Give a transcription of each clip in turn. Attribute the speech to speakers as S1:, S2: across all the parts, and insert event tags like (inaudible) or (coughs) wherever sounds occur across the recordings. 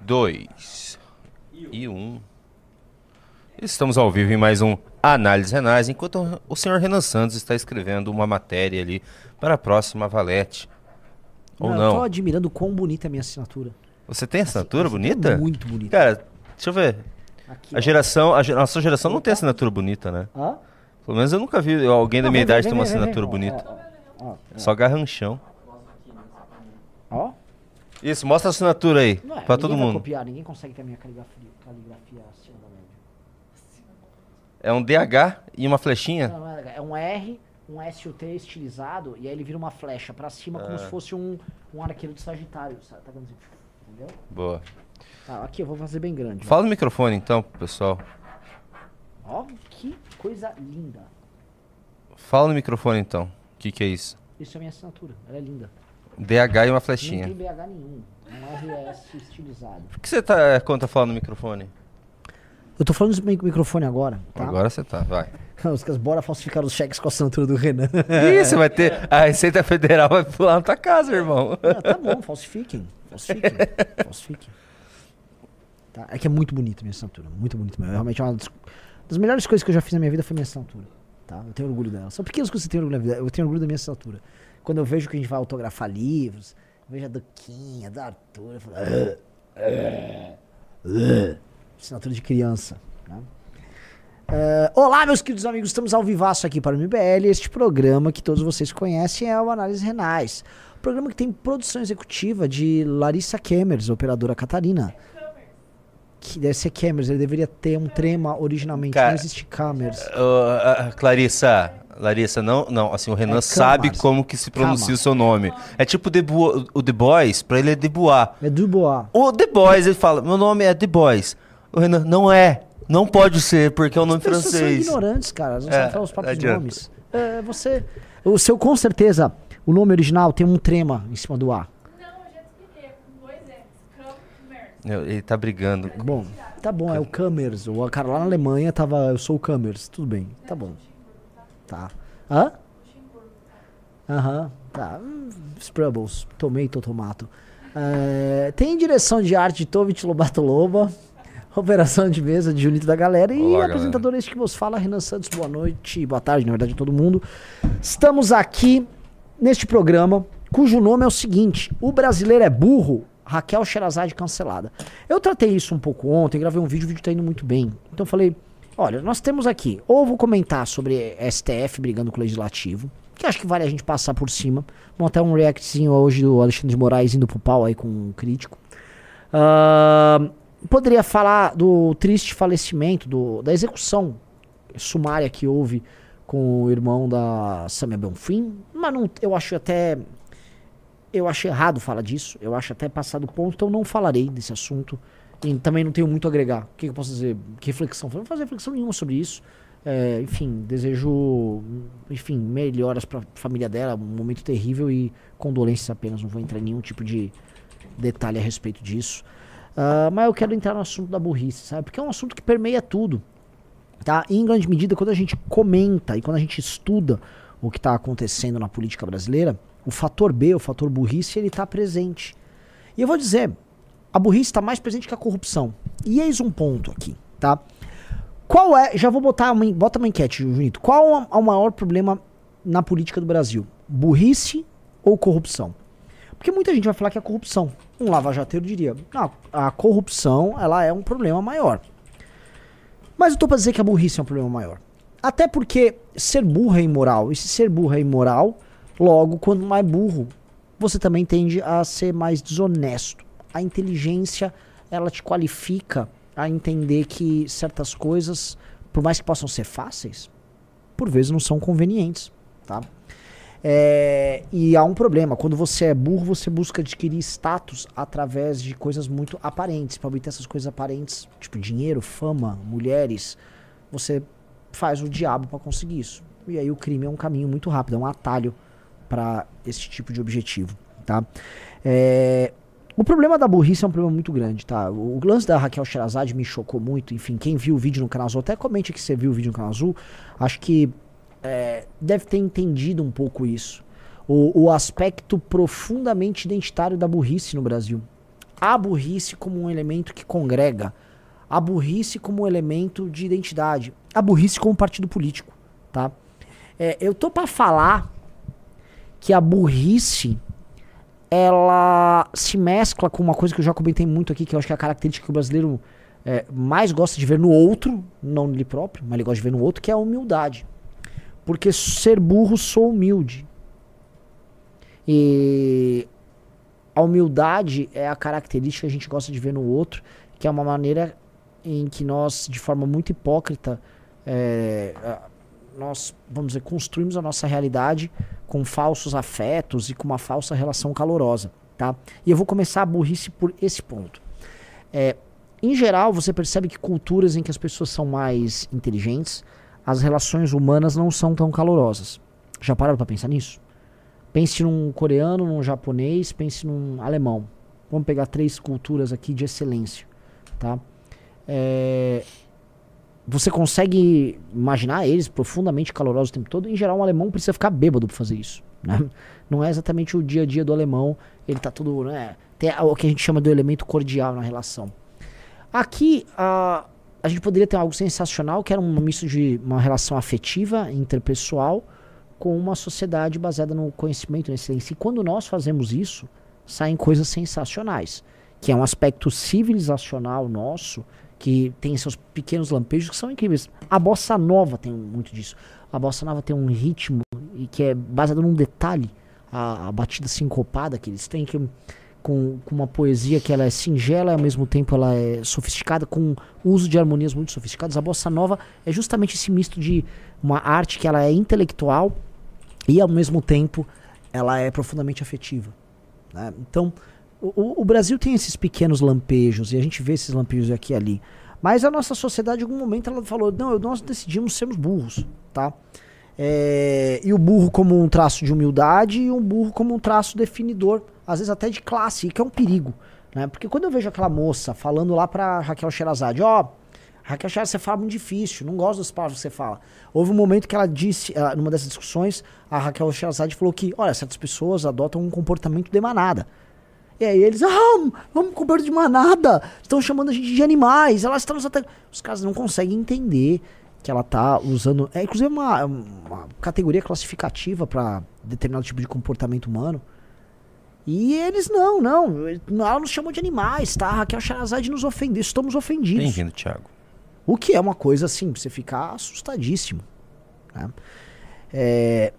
S1: dois e um. Estamos ao vivo em mais um Análise Renais, enquanto o senhor Renan Santos está escrevendo uma matéria ali para a próxima Valete. Ou
S2: Eu
S1: não?
S2: tô admirando quão bonita é a minha assinatura.
S1: Você tem assinatura
S2: Essa-
S1: bonita?
S2: é Muito bonita.
S1: Cara, deixa eu ver.
S2: Aqui,
S1: A
S2: ó.
S1: geração, a, nossa geração não tem assinatura bonita, né?
S2: Hã?
S1: Pelo menos eu nunca vi alguém da
S2: Não,
S1: minha idade ter uma assinatura bonita.
S2: Ó, ó,
S1: Só garranchão.
S2: ó.
S1: Isso, mostra a assinatura aí,
S2: Não é,
S1: pra todo mundo.
S2: copiar, ninguém consegue ter a minha caligrafia, caligrafia acima da média.
S1: É um DH e uma flechinha?
S2: Não, não é, é um R, um S e o T estilizado, e aí ele vira uma flecha pra cima como
S1: Ah.
S2: se fosse um, um arqueiro de Sagitário, sabe? Tá vendo assim? Entendeu?
S1: Boa.
S2: Tá, aqui eu vou fazer bem grande. ó.
S1: Fala no microfone então, pessoal.
S2: Ó, que coisa linda.
S1: Fala no microfone então. O que, que é isso?
S2: Isso é minha assinatura, ela é linda.
S1: DH e uma
S2: Não
S1: flechinha.
S2: tem BH nenhum, é um RS estilizado.
S1: Por que você tá conta falando no microfone?
S2: Eu tô falando no mic- microfone agora, tá?
S1: Agora você tá, vai. (laughs)
S2: Os caras bora falsificar os cheques com a assinatura do Renan.
S1: Ih, (laughs) você vai ter. A Receita Federal vai pular na tua casa, irmão.
S2: Ah, tá bom, falsifiquem. Falsifiquem. (laughs) falsifiquem. Tá, é que é muito bonita a minha assinatura. Muito bonita mesmo. Realmente é uma das, das melhores coisas que eu já fiz na minha vida foi minha assinatura. Tá? Eu tenho orgulho dela. São pequenas coisas que eu tenho orgulho na vida. Eu tenho orgulho da minha assinatura. Quando eu vejo que a gente vai autografar livros, vejo a Duquinha, da Arthur, eu falo. "Ah, ah, ah." Assinatura de criança. Né? Eh, olá, meus queridos amigos, estamos ao vivaço aqui para o MBL. Este programa que todos vocês conhecem é o Análise Renais. Programa que tem produção executiva de Larissa Kemers, operadora Catarina. Que deve ser Kemers, ele deveria ter um trema originalmente.
S1: Cara,
S2: não existe Kemers.
S1: Ah, ah, Clarissa, Larissa, não, não, assim, o Renan
S2: É
S1: sabe como que se pronuncia
S2: Camas.
S1: o seu nome. É tipo The Bu- o The Boys, pra ele é The Bois.
S2: É Dubois.
S1: O The Boys, ele fala, meu nome é The Boys. O Renan, não é, não pode ser, porque é o nome
S2: As pessoas são
S1: francês.
S2: ignorantes, cara. Não
S1: É,
S2: sabem falar os próprios
S1: adianta.
S2: nomes. É, você. O seu, com certeza, o nome original tem um trema em cima do A.
S3: Não, eu já te expliquei, é
S1: Ele tá brigando.
S2: Bom, tá bom, é o Kamers. O cara lá na Alemanha tava. Eu sou o Kamers. Tudo bem, tá bom. Tá. Hã? Aham, tá. Sprubbles, tomato, tomato. É, tem direção de arte de Tovit Lobato Loba. (laughs) Operação de mesa de Junito da Galera. E
S1: Olá,
S2: apresentador este que vos fala, Renan Santos. Boa noite, boa tarde, na verdade, a todo mundo. Estamos aqui neste programa, cujo nome é o seguinte: O brasileiro é burro, Raquel Sherazade cancelada. Eu tratei isso um pouco ontem, gravei um vídeo, o vídeo tá indo muito bem. Então eu falei: olha, nós temos aqui, ou vou comentar sobre STF brigando com o legislativo, que acho que vale a gente passar por cima. Até um reactzinho hoje do Alexandre de Moraes indo pro pau aí com um crítico. Ahn, poderia falar do triste falecimento, do, da execução sumária que houve com o irmão da Samia Bonfim, mas não, eu acho até eu acho errado falar disso, eu acho até passado o ponto, então não falarei desse assunto e também não tenho muito a agregar. O que, eu posso dizer? Que reflexão? Não vou fazer reflexão nenhuma sobre isso. É, enfim, desejo enfim, melhoras para a família dela, um momento terrível e condolências apenas, não vou entrar em nenhum tipo de detalhe a respeito disso. Ah, mas eu quero entrar no assunto da burrice, sabe? Porque é um assunto que permeia tudo. Tá? E em grande medida, quando a gente comenta e quando a gente estuda o que está acontecendo na política brasileira, o fator B, o fator burrice, ele está presente. E eu vou dizer, a burrice está mais presente que a corrupção. E eis um ponto aqui, tá? Qual é, já vou botar uma, bota uma enquete, Junito. Qual é o maior problema na política do Brasil? Burrice ou corrupção? Porque muita gente vai falar que é corrupção. Um lava-jateiro diria, não, a corrupção, ela é um problema maior. Mas eu tô pra dizer que a burrice é um problema maior. Até porque ser burro é imoral. E se ser burro é imoral, logo, quanto mais burro, você também tende a ser mais desonesto. A inteligência, ela te qualifica a entender que certas coisas, por mais que possam ser fáceis, por vezes não são convenientes, tá? É, e há um problema. Quando você é burro, você busca adquirir status através de coisas muito aparentes. Para obter essas coisas aparentes, tipo dinheiro, fama, mulheres, você faz o diabo para conseguir isso. E aí o crime é um caminho muito rápido, é um atalho para esse tipo de objetivo, tá? É, o problema da burrice é um problema muito grande, tá? O, lance da Raquel Sherazade me chocou muito. Enfim, quem viu o vídeo no canal Azul, até comente que você viu o vídeo no canal Azul. Acho que é, deve ter entendido um pouco isso. O, o aspecto profundamente identitário da burrice no Brasil. a burrice como um elemento que congrega, a burrice como um elemento de identidade, a burrice como partido político, tá? É, eu tô para falar que a burrice ela se mescla com uma coisa que eu já comentei muito aqui, que eu acho que é a característica que o brasileiro é, mais gosta de ver no outro, não nele próprio, mas ele gosta de ver no outro, que é a humildade. Porque ser burro sou humilde. E a humildade é a característica que a gente gosta de ver no outro, que é uma maneira em que nós, de forma muito hipócrita, é, nós, vamos dizer, construímos a nossa realidade com falsos afetos e com uma falsa relação calorosa, tá? E eu vou começar a burrice por esse ponto. É, em geral, você percebe que culturas em que as pessoas são mais inteligentes, as relações humanas não são tão calorosas. Já pararam para pensar nisso? Pense num coreano, num japonês, pense num alemão. Vamos pegar três culturas aqui de excelência, tá? É, você consegue imaginar eles profundamente calorosos o tempo todo? Em geral, um alemão precisa ficar bêbado para fazer isso. Né? Não é exatamente o dia a dia do alemão. Ele tá tudo. Né? Tem o que a gente chama do elemento cordial na relação. Aqui, a, a gente poderia ter algo sensacional, que era um misto de uma relação afetiva, interpessoal, com uma sociedade baseada no conhecimento, na excelência. E quando nós fazemos isso, saem coisas sensacionais, que é um aspecto civilizacional nosso, que tem seus pequenos lampejos que são incríveis. A bossa nova tem muito disso. A bossa nova tem um ritmo e que é baseado num detalhe, a, a batida sincopada que eles têm, que com, com uma poesia que ela é singela e ao mesmo tempo ela é sofisticada, com uso de harmonias muito sofisticadas. A bossa nova é justamente esse misto de uma arte que ela é intelectual e ao mesmo tempo ela é profundamente afetiva. Né? Então, o, o, Brasil tem esses pequenos lampejos e a gente vê esses lampejos aqui e ali. Mas a nossa sociedade, em algum momento, ela falou: não, nós decidimos sermos burros, tá? É, e o burro como um traço de humildade e um burro como um traço definidor, às vezes até de classe, que é um perigo. Né? Porque quando eu vejo aquela moça falando lá pra Raquel Sherazade, ó, oh, Raquel Sherazade, você fala muito difícil, não gosto das palavras que você fala. Houve um momento que ela disse, numa dessas discussões, a Raquel Sherazade falou que, olha, certas pessoas adotam um comportamento de manada. E aí eles, ah, vamos com de manada, estão chamando a gente de animais, elas estão nos atacando. Os caras não conseguem entender que ela tá usando. É inclusive uma, uma categoria classificativa para determinado tipo de comportamento humano. E eles não, não. Ela nos chamou de animais, tá? Raquel Charazade nos ofendeu. Estamos ofendidos.
S1: Bem-vindo, Thiago.
S2: O que é uma coisa assim, pra você ficar assustadíssimo. Né? É...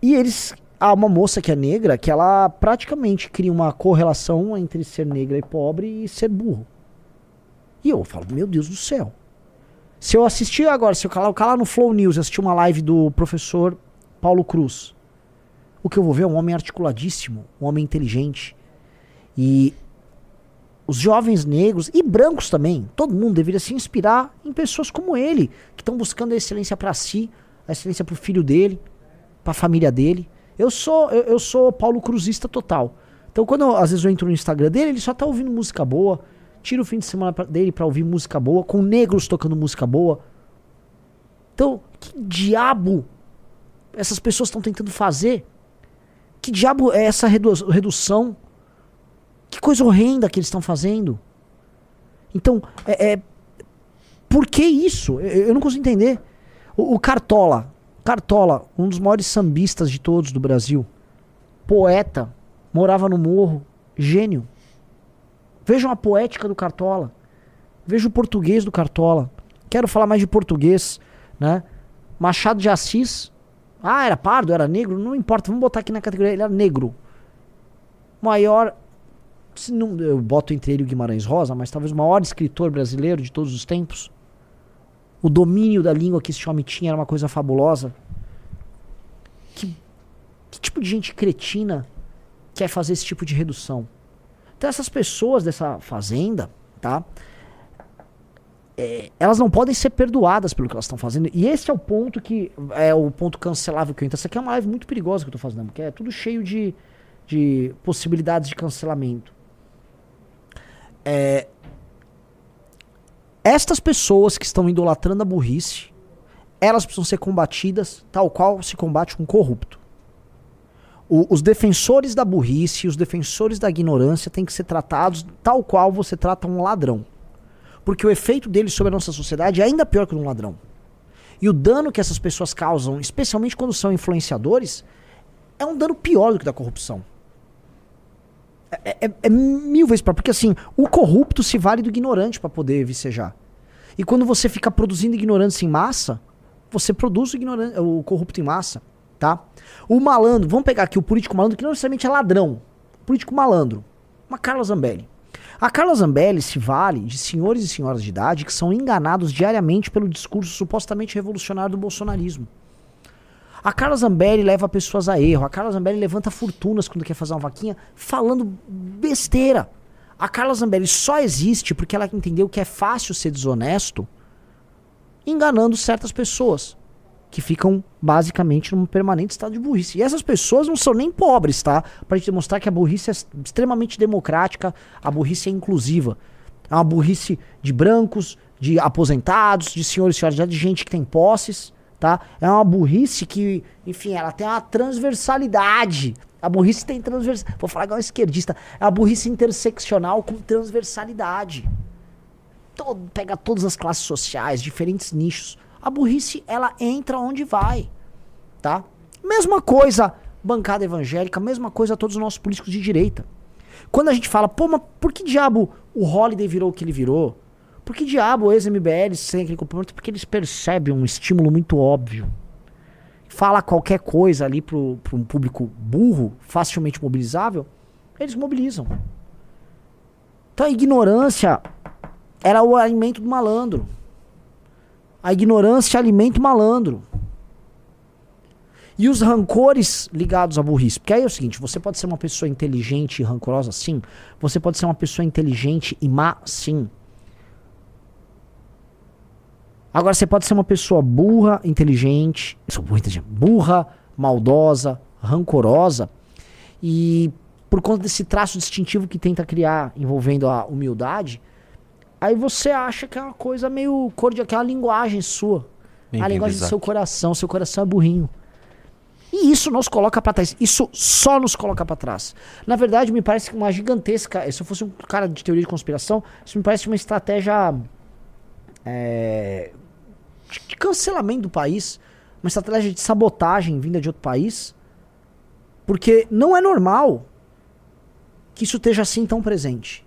S2: E eles. Há uma moça que é negra que ela praticamente cria uma correlação entre ser negra e pobre e ser burro. E eu falo, meu Deus do céu. Se eu assistir agora, se eu colocar lá no Flow News assistir uma live do professor Paulo Cruz, o que eu vou ver é um homem articuladíssimo, um homem inteligente. E os jovens negros e brancos também, todo mundo deveria se inspirar em pessoas como ele, que estão buscando a excelência para si, a excelência para o filho dele, para a família dele. Eu sou eu, eu, sou Paulo Cruzista total. Então quando eu, às vezes eu entro no Instagram dele, ele só tá ouvindo música boa. Tira o fim de semana pra, dele para ouvir música boa, com negros tocando música boa. Então, que diabo essas pessoas estão tentando fazer que diabo é essa redu redução? Que coisa horrenda que eles estão fazendo. Então, é, é, por que isso? Eu, eu não consigo entender. O, o, Cartola, Cartola, um dos maiores sambistas de todos do Brasil, poeta, morava no morro, gênio. Vejam a poética do Cartola. Veja o português do Cartola. Quero falar mais de português, né? Machado de Assis, ah, era pardo, era negro, não importa, vamos botar aqui na categoria, ele era negro. Maior, não, eu boto entre ele o Guimarães Rosa, mas talvez o maior escritor brasileiro de todos os tempos. O domínio da língua que esse homem tinha era uma coisa fabulosa. Que, que tipo de gente cretina quer fazer esse tipo de redução? Então essas pessoas dessa fazenda, tá? é, elas não podem ser perdoadas pelo que elas estão fazendo. E esse é o ponto que é o ponto cancelável que eu entro. Essa aqui é uma live muito perigosa que eu estou fazendo, porque é tudo cheio de, de possibilidades de cancelamento. É, estas pessoas que estão idolatrando a burrice, elas precisam ser combatidas tal qual se combate um corrupto. O- os defensores da burrice, os defensores da ignorância têm que ser tratados tal qual você trata um ladrão. Porque o efeito deles sobre a nossa sociedade é ainda pior que um ladrão. E o dano que essas pessoas causam, especialmente quando são influenciadores, é um dano pior do que da corrupção. É, é- é mil vezes pior. Porque assim, o corrupto se vale do ignorante para poder vicejar. E quando você fica produzindo ignorância em massa, você produz o, o corrupto em massa, tá? O malandro, vamos pegar aqui o político malandro, que não necessariamente é ladrão. Político malandro. Uma Carla Zambelli. A Carla Zambelli se vale de senhores e senhoras de idade que são enganados diariamente pelo discurso supostamente revolucionário do bolsonarismo. A Carla Zambelli leva pessoas a erro. A Carla Zambelli levanta fortunas quando quer fazer uma vaquinha falando besteira. A Carla Zambelli só existe porque ela entendeu que é fácil ser desonesto enganando certas pessoas que ficam basicamente num permanente estado de burrice. E essas pessoas não são nem pobres, tá? Pra gente demonstrar que a burrice é extremamente democrática, a burrice é inclusiva. É uma burrice de brancos, de aposentados, de senhores e senhoras, de gente que tem posses, tá? É uma burrice que, enfim, ela tem uma transversalidade. A burrice tem transversalidade. Vou falar igual um esquerdista. É uma burrice interseccional com transversalidade todo- pega todas as classes sociais, diferentes nichos. A burrice, ela entra onde vai, tá? Mesma coisa bancada evangélica, mesma coisa todos os nossos políticos de direita. Quando a gente fala, pô, mas por que diabo o Holiday virou o que ele virou? Por que diabo o ex-MBL sem aquele comportamento? Porque eles percebem um estímulo muito óbvio. Fala qualquer coisa ali pro um público burro, facilmente mobilizável, eles mobilizam. Então a ignorância era o alimento do malandro. A ignorância alimenta o malandro. E os rancores ligados à burrice. Porque aí é o seguinte: você pode ser uma pessoa inteligente e rancorosa, sim. Você pode ser uma pessoa inteligente e má, sim. Agora, você pode ser uma pessoa burra, inteligente. burra, maldosa, rancorosa. E por conta desse traço distintivo que tenta criar envolvendo a humildade, Aí você acha que é uma coisa meio cor de aquela linguagem sua. a linguagem do seu coração, seu coração é burrinho. E isso nos coloca pra trás. Isso só nos coloca pra trás. Na verdade, me parece que uma gigantesca. Se eu fosse um cara de teoria de conspiração, isso me parece uma estratégia é, de, cancelamento do país, uma estratégia de sabotagem vinda de outro país, porque não é normal que isso esteja assim tão presente.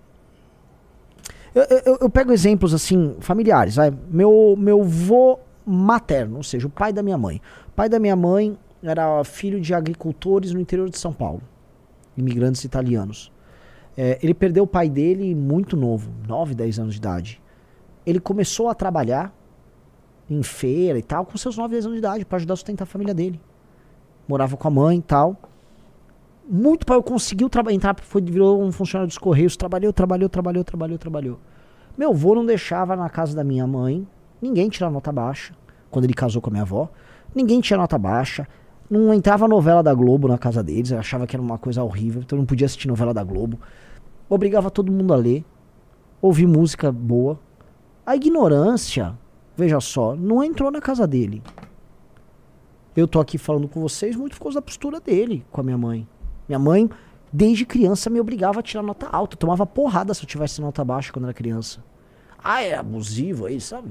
S2: Eu, eu, eu pego exemplos assim, familiares. Meu, meu vô materno, ou seja, o pai da minha mãe. O pai da minha mãe era filho de agricultores no interior de São Paulo, imigrantes italianos. É, ele perdeu o pai dele muito novo, 9, 10 anos de idade. Ele começou a trabalhar em feira e tal, com seus 9, 10 anos de idade, para ajudar a sustentar a família dele. Morava com a mãe e tal muito para eu conseguir entrar, foi, virou um funcionário dos Correios, trabalhou, trabalhou, trabalhou, trabalhou, trabalhou. Meu avô não deixava na casa da minha mãe ninguém tirar nota baixa, quando ele casou com a minha avó, ninguém tinha nota baixa, não entrava novela da Globo na casa deles, eu achava que era uma coisa horrível, então não podia assistir novela da Globo. Obrigava todo mundo a ler, ouvir música boa. A ignorância, veja só, não entrou na casa dele. Eu tô aqui falando com vocês muito por causa da postura dele com a minha mãe. Minha mãe, desde criança, me obrigava a tirar nota alta. Tomava porrada se eu tivesse nota baixa quando era criança. Ah, é abusivo aí, sabe?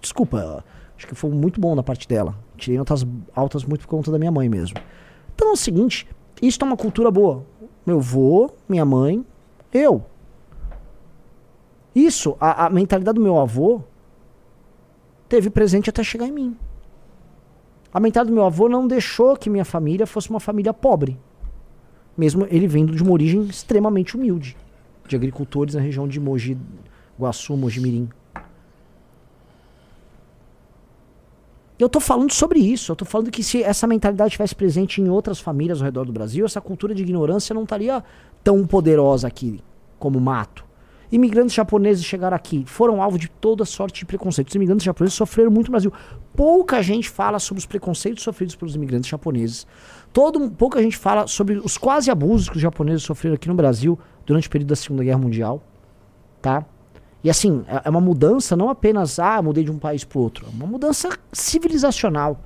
S2: Desculpa, acho que foi muito bom da parte dela. Tirei notas altas muito por conta da minha mãe mesmo. Então é o seguinte, isso é uma cultura boa. Meu avô, minha mãe, eu. Isso, a, a mentalidade do meu avô teve presente até chegar em mim. A mentalidade do meu avô não deixou que minha família fosse uma família pobre mesmo ele vendo de uma origem extremamente humilde, de agricultores na região de Mogi Guaçu, Mogi Mirim. Eu tô falando sobre isso, eu tô falando que se essa mentalidade estivesse presente em outras famílias ao redor do Brasil, essa cultura de ignorância não estaria tão poderosa aqui como mato. Imigrantes japoneses chegaram aqui, foram alvo de toda sorte de preconceitos. Os imigrantes japoneses sofreram muito no Brasil. Pouca gente fala sobre os preconceitos sofridos pelos imigrantes japoneses. Todo, pouca gente fala sobre os quase abusos que os japoneses sofreram aqui no Brasil durante o período da Segunda Guerra Mundial. Tá? E assim, é, é uma mudança não apenas, ah, mudei de um país para outro. É uma mudança civilizacional.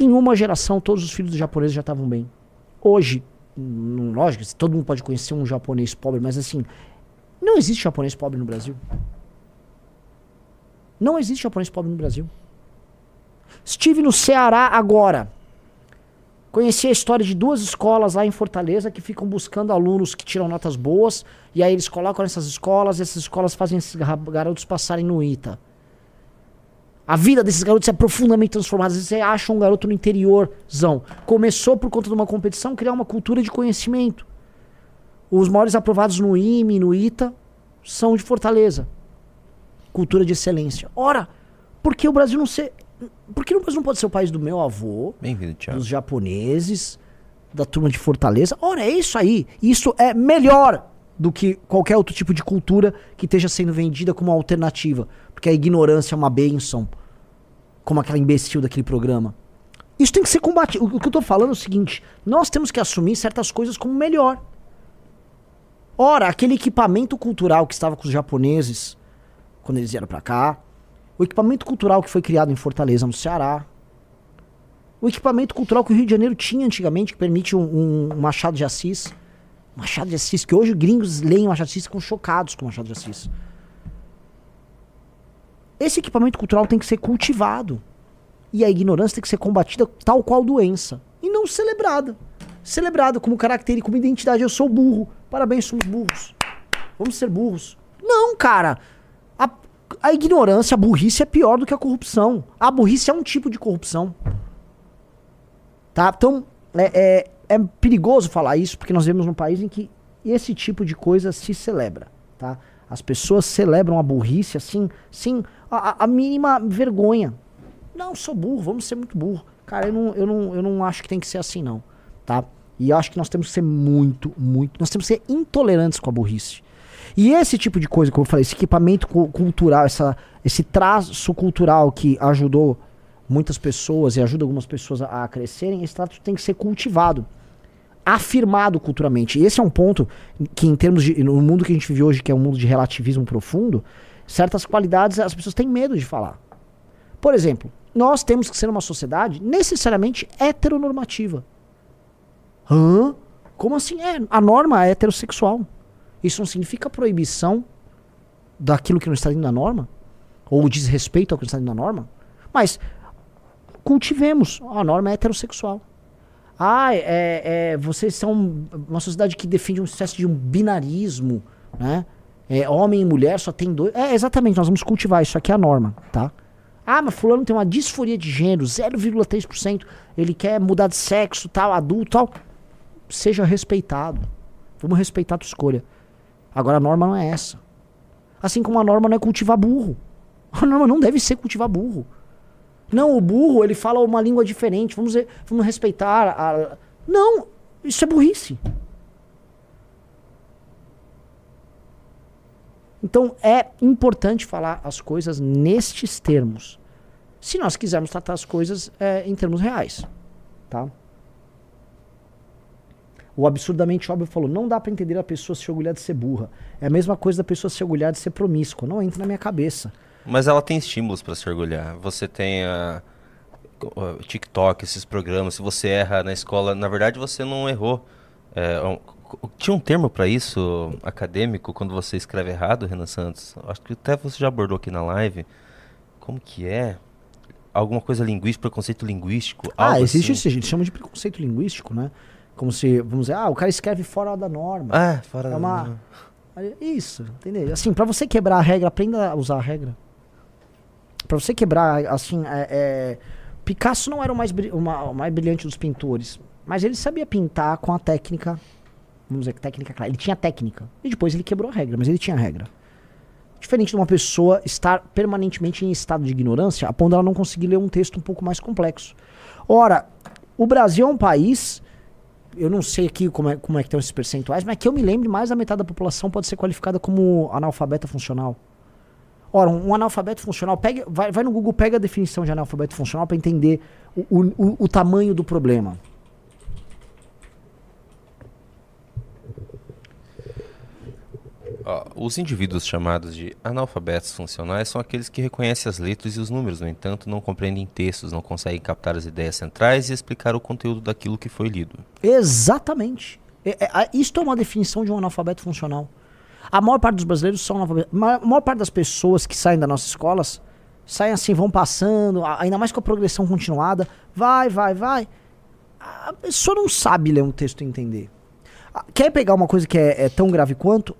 S2: Em uma geração, todos os filhos dos japoneses já estavam bem. Hoje, hum, lógico, todo mundo pode conhecer um japonês pobre, mas assim, não existe japonês pobre no Brasil. Não existe japonês pobre no Brasil. Estive no Ceará agora. Conheci a história de duas escolas lá em Fortaleza que ficam buscando alunos que tiram notas boas e aí eles colocam nessas escolas e essas escolas fazem esses gar- garotos passarem no ITA. A vida desses garotos é profundamente transformada. Você acha um garoto no interiorzão. Começou por conta de uma competição criar uma cultura de conhecimento. Os maiores aprovados no IME, no ITA, são de Fortaleza. Cultura de excelência. Ora, por que o Brasil não ser. Por que o Brasil não pode ser o país do meu avô, dos japoneses, da turma de Fortaleza? Ora, é isso aí. Isso é melhor do que qualquer outro tipo de cultura que esteja sendo vendida como alternativa. Porque a ignorância é uma bênção. Como aquela imbecil daquele programa. Isso tem que ser combatido. O que eu tô falando é o seguinte: nós temos que assumir certas coisas como melhor. Ora, aquele equipamento cultural que estava com os japoneses quando eles vieram pra cá, o equipamento cultural que foi criado em Fortaleza, no Ceará, o equipamento cultural que o Rio de Janeiro tinha antigamente, que permite um, um Machado de Assis. Machado de Assis, que hoje gringos leem Machado de Assis e ficam chocados com Machado de Assis. Esse equipamento cultural tem que ser cultivado. E a ignorância tem que ser combatida tal qual doença. E não celebrada. Celebrada como característica, como identidade. Eu sou burro. Parabéns, somos burros. Vamos ser burros. Não, cara. A, a ignorância, a burrice é pior do que a corrupção. A burrice é um tipo de corrupção. Tá? Então, é, é, é perigoso falar isso, porque nós vivemos num país em que esse tipo de coisa se celebra. Tá? As pessoas celebram a burrice assim, sim, a- a mínima vergonha. Não, sou burro, vamos ser muito burro. Cara, eu não, eu, não, eu não acho que tem que ser assim, não. Tá? E eu acho que nós temos que ser muito, muito. Nós temos que ser intolerantes com a burrice. E esse tipo de coisa, como eu falei, esse equipamento cu- cultural, essa, esse traço cultural que ajudou muitas pessoas e ajuda algumas pessoas a, a crescerem, esse traço tem que ser cultivado, afirmado culturalmente. E esse é um ponto que, em termos de. No mundo que a gente vive hoje, que é um mundo de relativismo profundo, certas qualidades as pessoas têm medo de falar. Por exemplo, nós temos que ser uma sociedade necessariamente heteronormativa. Hã? Como assim? É, a norma é heterossexual. Isso não significa proibição daquilo que não está dentro da norma? Ou desrespeito ao que não está dentro da norma? Mas cultivemos. A norma é heterossexual. Ah, é, é, vocês são uma sociedade que defende uma espécie de um binarismo, né? É, homem e mulher só tem dois. É, exatamente, nós vamos cultivar. Isso aqui é a norma, tá? Ah, mas fulano tem uma disforia de gênero, 0,3%. Ele quer mudar de sexo, tal, adulto, tal. Seja respeitado. Vamos respeitar a tua escolha. Agora a norma não é essa. Assim como a norma não é cultivar burro. (laughs) A norma não deve ser cultivar burro. Não, o burro, ele fala uma língua diferente. Vamos, vamos respeitar a. Não, isso é burrice. Então é importante falar as coisas nestes termos. Se nós quisermos tratar as coisas é, em termos reais. Tá? O absurdamente óbvio falou: não dá pra entender a pessoa se orgulhar de ser burra. É a mesma coisa da pessoa se orgulhar de ser promíscua. Não entra na minha cabeça.
S1: Mas ela tem estímulos pra se orgulhar. Você tem a o TikTok, esses programas. Se você erra na escola, na verdade você não errou. É, um- tinha um termo pra isso acadêmico quando você escreve errado, Renan Santos. Acho que até você já abordou aqui na live. Como que é? Alguma coisa linguística, preconceito linguístico?
S2: Ah, existe
S1: assim?
S2: isso, a gente chama de preconceito linguístico, né? Como se, vamos dizer, ah, o cara escreve fora da norma.
S1: Ah, fora
S2: É uma- Isso, entendeu? Assim, pra você quebrar a regra, aprenda a usar a regra. Pra você quebrar, assim, é, é, Picasso não era o mais, bri- o ma- o mais brilhante dos pintores, mas ele sabia pintar com a técnica, vamos dizer, técnica clara. Ele tinha técnica. E depois ele quebrou a regra, mas ele tinha regra. Diferente de uma pessoa estar permanentemente em estado de ignorância, a ponto dela não conseguir ler um texto um pouco mais complexo. Ora, o Brasil é um país eu não sei aqui como é, como é que estão esses percentuais, mas que eu me lembre, mais da metade da população pode ser qualificada como analfabeta funcional. Ora, um, um analfabeto funcional, pega, vai, vai no Google, pega a definição de analfabeto funcional para entender o, o- o tamanho do problema.
S1: Os indivíduos chamados de analfabetos funcionais são aqueles que reconhecem as letras e os números, no entanto, não compreendem textos, não conseguem captar as ideias centrais e explicar o conteúdo daquilo que foi lido.
S2: Exatamente. É, é, isto é uma definição de um analfabeto funcional. A maior parte dos brasileiros são analfabetos. A maior parte das pessoas que saem das nossas escolas saem assim, vão passando, ainda mais com a progressão continuada. Vai, vai, vai. A pessoa não sabe ler um texto e entender. Quer pegar uma coisa que é, é tão grave quanto?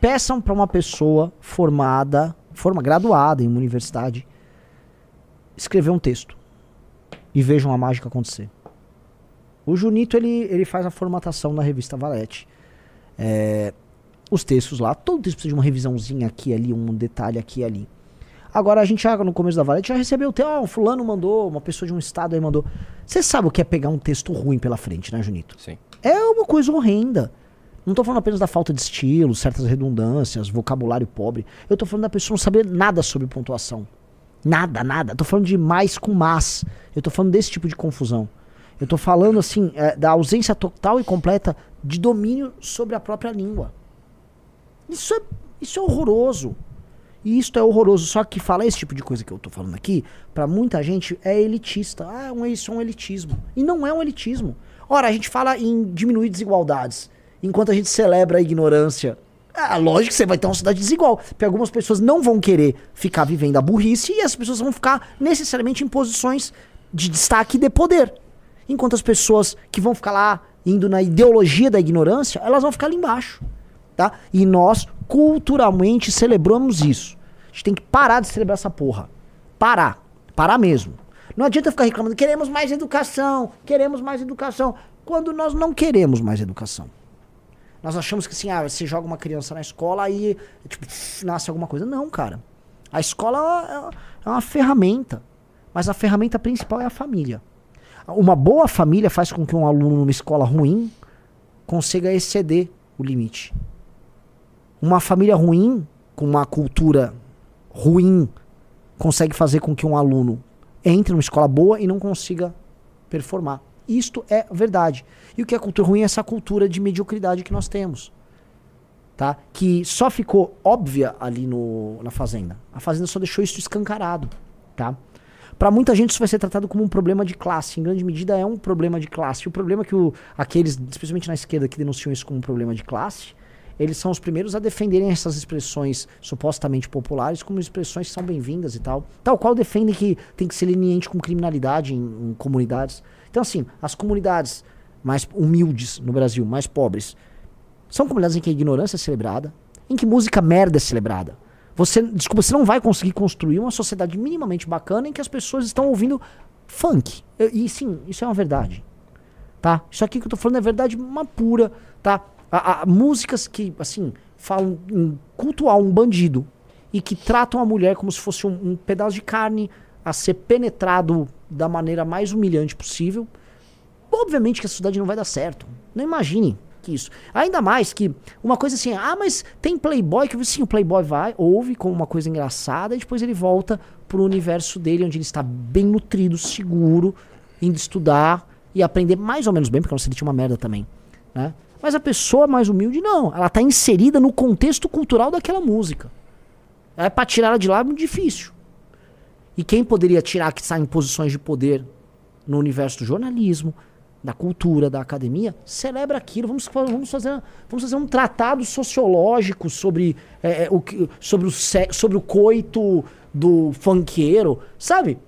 S2: Peçam para uma pessoa formada, forma graduada em uma universidade, escrever um texto. E vejam a mágica acontecer. O Junito, ele, ele faz a formatação na revista Valete. É, os textos lá, todo texto precisa de uma revisãozinha aqui e ali, um detalhe aqui e ali. Agora, a gente já, no começo da Valete, já recebeu o texto, ah, um fulano mandou, uma pessoa de um estado aí mandou. Você sabe o que é pegar um texto ruim pela frente, né, Junito?
S1: Sim.
S2: É uma coisa horrenda. Não tô falando apenas da falta de estilo, certas redundâncias, vocabulário pobre. Eu tô falando da pessoa não saber nada sobre pontuação. Nada, nada. Tô falando de mais com mas. Eu tô falando desse tipo de confusão. Eu tô falando, assim, é, da ausência total e completa de domínio sobre a própria língua. Isso é, isso é horroroso. E isto é horroroso. Só que falar esse tipo de coisa que eu tô falando aqui, pra muita gente é elitista. Ah, é isso é um elitismo. E não é um elitismo. Ora, a gente fala em diminuir desigualdades, enquanto a gente celebra a ignorância. Ah, lógico que você vai ter uma sociedade desigual. Porque algumas pessoas não vão querer ficar vivendo a burrice e as pessoas vão ficar necessariamente em posições de destaque e de poder. Enquanto as pessoas que vão ficar lá indo na ideologia da ignorância, elas vão ficar ali embaixo. Tá? E nós culturalmente celebramos isso. A gente tem que parar de celebrar essa porra. Parar. Parar mesmo. Não adianta ficar reclamando, queremos mais educação, queremos mais educação, quando nós não queremos mais educação. Nós achamos que assim, ah, você joga uma criança na escola aí, tipo, nasce alguma coisa. Não, cara. A escola é uma ferramenta. Mas a ferramenta principal é a família. Uma boa família faz com que um aluno numa escola ruim consiga exceder o limite. Uma família ruim, com uma cultura ruim, consegue fazer com que um aluno entre numa escola boa e não consiga performar. Isto é verdade. E o que é cultura ruim é essa cultura de mediocridade que nós temos. Tá? Que só ficou óbvia ali no, na Fazenda. A Fazenda só deixou isso escancarado. Tá? Para muita gente isso vai ser tratado como um problema de classe. Em grande medida é um problema de classe. O problema é que o, aqueles, especialmente na esquerda, que denunciam isso como um problema de classe, eles são os primeiros a defenderem essas expressões supostamente populares como expressões que são bem-vindas e tal. Tal qual defendem que tem que ser leniente com criminalidade em, em comunidades. Então, assim, as comunidades mais humildes no Brasil, mais pobres, são comunidades em que a ignorância é celebrada, em que música merda é celebrada. Você, desculpa, você não vai conseguir construir uma sociedade minimamente bacana em que as pessoas estão ouvindo funk. E, e sim, isso é uma verdade. Tá? Isso aqui que eu tô falando é verdade uma pura, tá? A- músicas que, assim, falam em cultuar um bandido e que tratam a mulher como se fosse um, um pedaço de carne a ser penetrado da maneira mais humilhante possível. Obviamente que a sociedade não vai dar certo. Não imagine que isso. Ainda mais que uma coisa assim, ah, mas tem Playboy que sim, o Playboy vai, ouve como uma coisa engraçada e depois ele volta pro universo dele, onde ele está bem nutrido, seguro, indo estudar e aprender mais ou menos bem, porque a nossa elite é uma merda também. Né? Mas a pessoa mais humilde, não. Ela está inserida no contexto cultural daquela música. É para tirar ela de lá é muito difícil. E quem poderia tirar que está em posições de poder no universo do jornalismo, da cultura, da academia, celebra aquilo. Vamos, vamos, fazer, vamos fazer um tratado sociológico sobre, é, é, o, sobre, o, sobre o coito do funkeiro, sabe?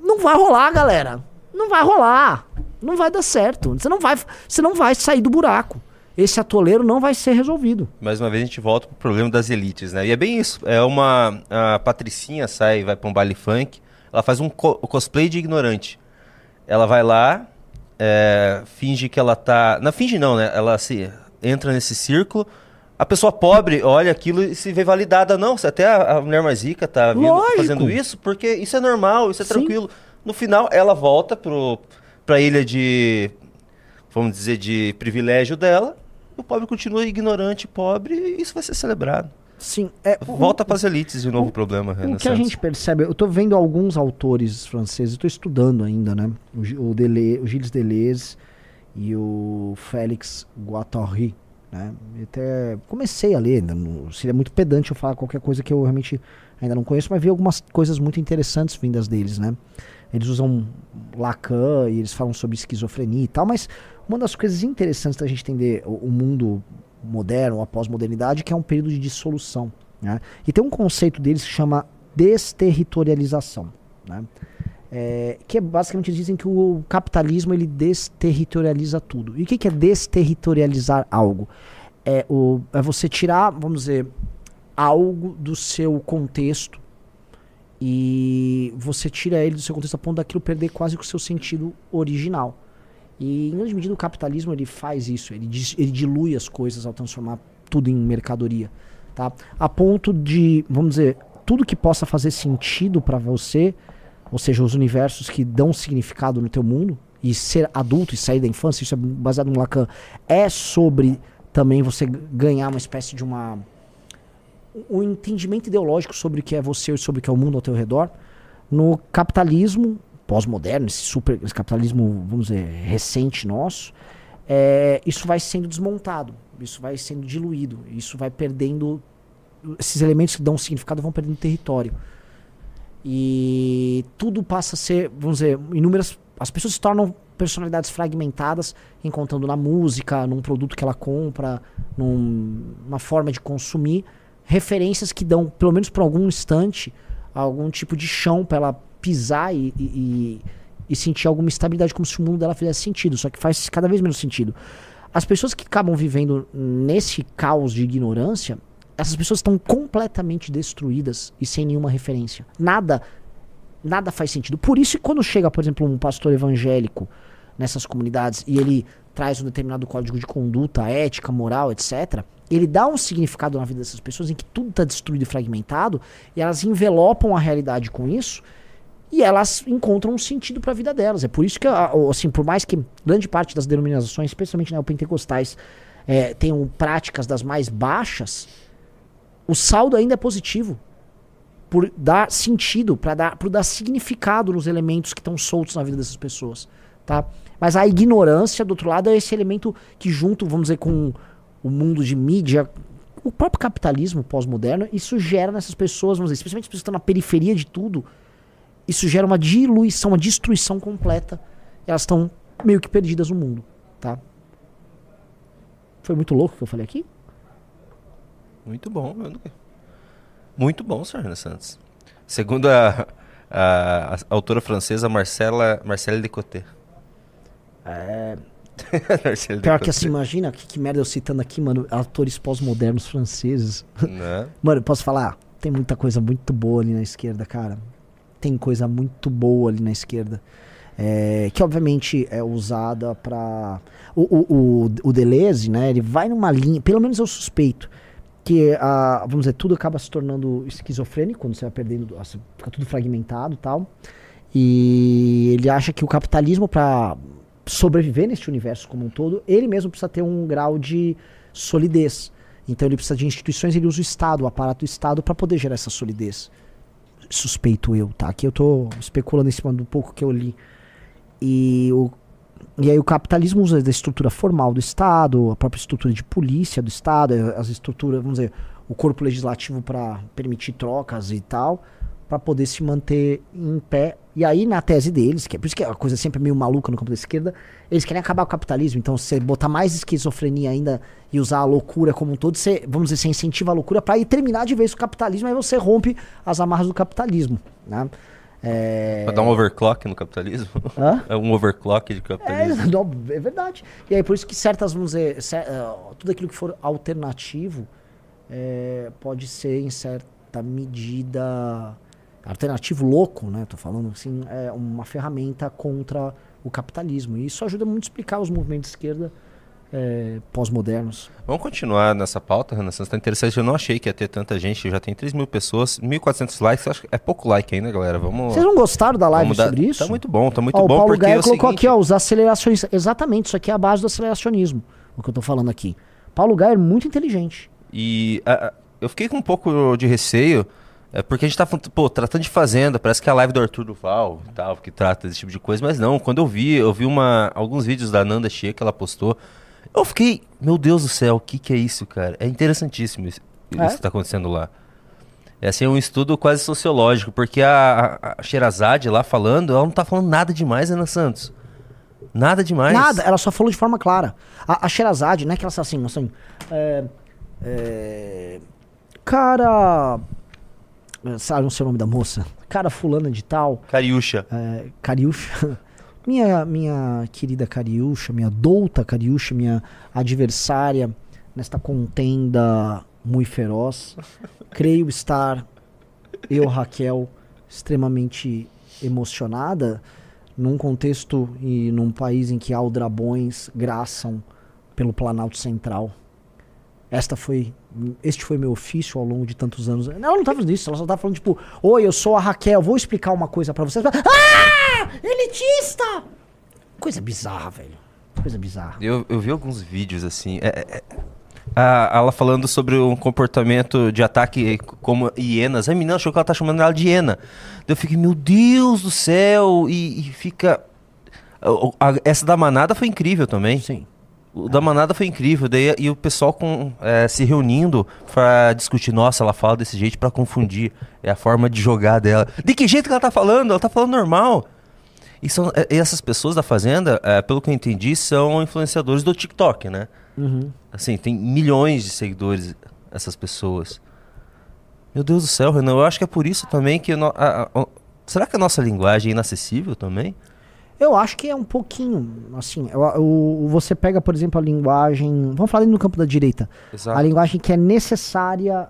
S2: Não vai rolar, galera. Não vai rolar. Não vai dar certo. Você não vai, você não vai sair do buraco. Esse atoleiro não vai ser resolvido.
S1: Mais uma vez a gente volta pro problema das elites, né? E é bem isso. É uma. A Patricinha sai, vai pra um baile funk. Ela faz um co- cosplay de ignorante. Ela vai lá, é, finge que ela tá. Não, finge não, né? Ela se entra nesse círculo. A pessoa pobre olha aquilo e se vê validada. Não, se até a, a mulher mais rica tá vindo, fazendo isso, porque isso é normal, isso é
S2: Sim.
S1: tranquilo. No final, ela volta pro, pra ilha de. Vamos dizer, de privilégio dela. O pobre continua ignorante, pobre, e isso vai ser celebrado.
S2: Sim, é,
S1: Volta para as elites de novo o problema,
S2: O que a gente percebe, eu tô vendo alguns autores franceses, tô estudando ainda, né? O, o, Dele, o Gilles Deleuze e o Félix Guattari. Né? Até comecei a ler, ainda não- seria muito pedante eu falar qualquer coisa que eu realmente ainda não conheço, mas vi algumas coisas muito interessantes vindas deles, né? Eles usam Lacan e eles falam sobre esquizofrenia e tal, mas uma das coisas interessantes da gente entender o, o mundo moderno, a pós-modernidade, que é um período de dissolução. Né? E tem um conceito deles que chama desterritorialização. Né? É, que é basicamente dizem que o capitalismo ele desterritorializa tudo. E o que, que é desterritorializar algo? É, o, é você tirar, vamos dizer, algo do seu contexto e você tira ele do seu contexto a ponto daquilo perder quase que o seu sentido original. E em grande medida o capitalismo ele faz isso, ele, ele dilui as coisas ao transformar tudo em mercadoria, tá? A ponto de, vamos dizer, tudo que possa fazer sentido para você, ou seja, os universos que dão significado no teu mundo e ser adulto e sair da infância, isso é baseado no Lacan, é sobre também você ganhar uma espécie de uma um entendimento ideológico sobre o que é você e sobre o que é o mundo ao teu redor. No capitalismo pós-moderno, esse super esse capitalismo, vamos dizer, recente nosso, é, isso vai sendo desmontado, isso vai sendo diluído, isso vai perdendo esses elementos que dão significado vão perdendo território. E tudo passa a ser, vamos dizer, inúmeras. As pessoas se tornam personalidades fragmentadas, encontrando na música, num produto que ela compra, num- numa forma de consumir, referências que dão, pelo menos por algum instante, algum tipo de chão para ela pisar e, e, e- sentir alguma estabilidade, como se o mundo dela fizesse sentido, só que faz cada vez menos sentido. As pessoas que acabam vivendo nesse caos de ignorância, essas pessoas estão completamente destruídas e sem nenhuma referência. Nada nada faz sentido. Por isso quando chega, por exemplo, um pastor evangélico nessas comunidades e ele traz um determinado código de conduta, ética, moral, etc., ele dá um significado na vida dessas pessoas em que tudo está destruído e fragmentado e elas envelopam a realidade com isso e elas encontram um sentido para a vida delas. É por isso que, assim, por mais que grande parte das denominações, especialmente neopentecostais, é, tenham práticas das mais baixas, o saldo ainda é positivo por dar sentido, para dar, por dar significado nos elementos que estão soltos na vida dessas pessoas, tá? Mas a ignorância, do outro lado, é esse elemento que junto, vamos dizer, com o mundo de mídia, o próprio capitalismo pós-moderno, isso gera nessas pessoas, vamos dizer, especialmente as pessoas que estão na periferia de tudo, isso gera uma diluição, uma destruição completa. Elas estão meio que perdidas no mundo, tá? Foi muito louco o que eu falei aqui?
S1: Muito bom. Muito bom, Renan Santos. Segundo a, a- a autora francesa Marcela, Marcelle Decoté.
S2: É, (laughs) Pior que
S1: Decoté,
S2: assim, imagina que, que merda eu citando aqui, mano, autores pós-modernos franceses.
S1: né? (laughs)
S2: Mano, posso falar? Tem muita coisa muito boa ali na esquerda, cara. Tem coisa muito boa ali na esquerda. É, que obviamente é usada pra. O, o, o, Deleuze, né? Ele vai numa linha, pelo menos eu suspeito, que a, vamos dizer, tudo acaba se tornando esquizofrênico quando você vai perdendo, assim, fica tudo fragmentado tal. E ele acha que o capitalismo, para sobreviver neste universo como um todo, ele mesmo precisa ter um grau de solidez. Então ele precisa de instituições, ele usa o Estado, o aparato do Estado, para poder gerar essa solidez. Suspeito eu, tá? Aqui eu tô especulando em cima do pouco que eu li. E, o, e aí o capitalismo usa da estrutura formal do Estado, a própria estrutura de polícia do Estado, eh, as estruturas, vamos dizer, o corpo legislativo para permitir trocas e tal, para poder se manter em pé. E aí, na tese deles, que é por isso que a coisa sempre é meio maluca no campo da esquerda, eles querem acabar com o capitalismo. Então, se você botar mais esquizofrenia ainda e usar a loucura como um todo, você, vamos dizer, você incentiva a loucura para ir terminar de vez com o capitalismo, aí você rompe as amarras do capitalismo. Né? É...
S1: Pra dar um overclock no capitalismo.
S2: Hã? (laughs)
S1: É um overclock de
S2: É,
S1: capitalismo.
S2: não, é verdade. E aí, por isso que certas, vamos dizer, eh, tudo aquilo que for alternativo eh, pode ser, em certa medida, alternativo louco, né? Tô falando assim, é uma ferramenta contra o capitalismo. E isso ajuda muito a explicar os movimentos de esquerda eh, pós-modernos.
S1: Vamos continuar nessa pauta, Renan Santos. Tá interessante. Eu não achei que ia ter tanta gente. Já tem 3 mil pessoas, 1.400 likes. Acho que é pouco like ainda, galera. Vamos.
S2: Vocês não gostaram da live
S1: dar-
S2: sobre isso?
S1: Tá muito bom, tá muito
S2: Ó, o
S1: bom.
S2: Paulo
S1: porque
S2: Gaia
S1: é o
S2: colocou
S1: seguinte,
S2: aqui, ó, os acelerações. Exatamente, isso aqui é a base do aceleracionismo, o que eu tô falando aqui. Paulo Gaia é muito inteligente.
S1: E a- a- eu fiquei com um pouco de receio, é, porque a gente tá pô, tratando de fazenda, parece que é a live do Arthur Duval e tal, que trata desse tipo de coisa, mas não, quando eu vi, eu vi uma, alguns vídeos da Nanda Chia que ela postou, Eu fiquei, meu Deus do céu, o que, que é isso, cara? É interessantíssimo isso,
S2: É?
S1: isso que tá acontecendo lá. É assim, um estudo quase sociológico, porque a, a, a Sherazade lá falando, ela não tá falando nada demais, Ana Santos. Nada demais.
S2: Nada, ela só falou de forma clara. A, a Sherazade, né, que ela tá assim, assim. É, é, cara. É, Sabe, não sei o nome da moça. Cara, fulana de tal.
S1: Cariúcha.
S2: é, Cariúcha. (laughs) Minha, minha querida Cariúcha, minha douta Cariúcha, minha adversária nesta contenda muito feroz. Creio estar, eu, Raquel, extremamente emocionada num contexto e num país em que aldrabões graçam pelo Planalto Central. Esta foi, este foi meu ofício ao longo de tantos anos. Não, ela não tá fazendo isso, ela só tá falando tipo, oi, eu sou a Raquel, vou explicar uma coisa pra vocês. Ah! Elitista! Coisa bizarra, velho. Coisa bizarra.
S1: Eu, eu vi alguns vídeos assim. é- é- a- ela falando sobre um comportamento de ataque como hienas. A menina achou que ela tá chamando ela de hiena. Eu fiquei, meu Deus do céu! E, e fica. o- a- essa da manada foi incrível também.
S2: Sim.
S1: O da manada foi incrível. Daí, e o pessoal com, é, se reunindo pra discutir. Nossa, ela fala desse jeito pra confundir. É a forma de jogar dela. De que jeito que ela tá falando? Ela tá falando normal. E, são, é, e essas pessoas da Fazenda, é, pelo que eu entendi, são influenciadores do TikTok, né?
S2: Uhum.
S1: Assim, tem milhões de seguidores essas pessoas. Meu Deus do céu, Renan, eu acho que é por isso também que... no- a- a- o- será que a nossa linguagem é inacessível também?
S2: Eu acho que é um pouquinho, assim, eu- eu- você pega, por exemplo, a linguagem, vamos falar no campo da direita,
S1: Exato.
S2: a linguagem que é necessária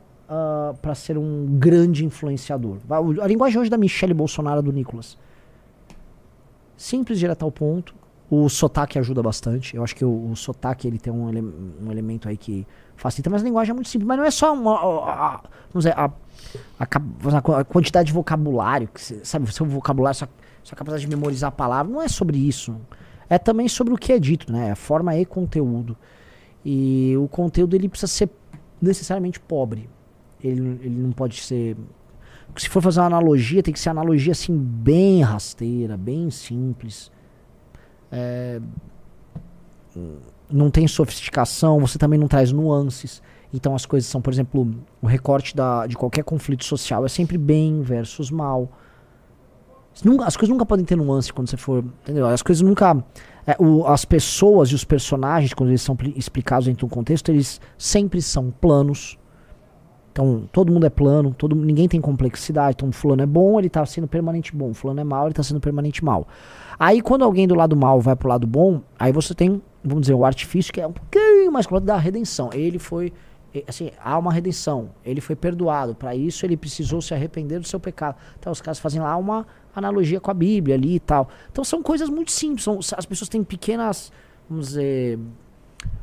S2: para ser um grande influenciador. O- A linguagem hoje da Michelle Bolsonaro do Nicolas. Simples, direto ao ponto. O sotaque ajuda bastante. Eu acho que o, o sotaque ele tem um, ele- um elemento aí que facilita, mas a linguagem é muito simples. Mas não é só uma, a- a- vamos dizer, a, a a quantidade de vocabulário, que cê- sabe, seu vocabulário, sua, sua capacidade de memorizar a palavra, não é sobre isso. É também sobre o que é dito, né? É forma e conteúdo. E o conteúdo ele precisa ser necessariamente pobre. Ele, ele não pode ser. Se for fazer uma analogia, tem que ser analogia assim, bem rasteira, bem simples. É, não tem sofisticação, você também não traz nuances. Então as coisas são, por exemplo, o recorte da, de qualquer conflito social é sempre bem versus mal. Nunca- As coisas nunca podem ter nuance quando você for. Entendeu? As coisas nunca. é, o- as pessoas e os personagens, quando eles são pli- explicados dentro de um contexto, eles sempre são planos. Então, todo mundo é plano, todo, ninguém tem complexidade. Então, fulano é bom, ele tá sendo permanente bom. Fulano é mal, ele tá sendo permanente mal. Aí, quando alguém do lado mal vai pro lado bom, aí você tem, vamos dizer, o artifício que é um pouquinho mais complexo da redenção. Ele foi, assim, há uma redenção. Ele foi perdoado. Para isso, ele precisou se arrepender do seu pecado. Então, os caras fazem lá uma analogia com a Bíblia ali e tal. Então, são coisas muito simples. São, as pessoas têm pequenas, vamos dizer,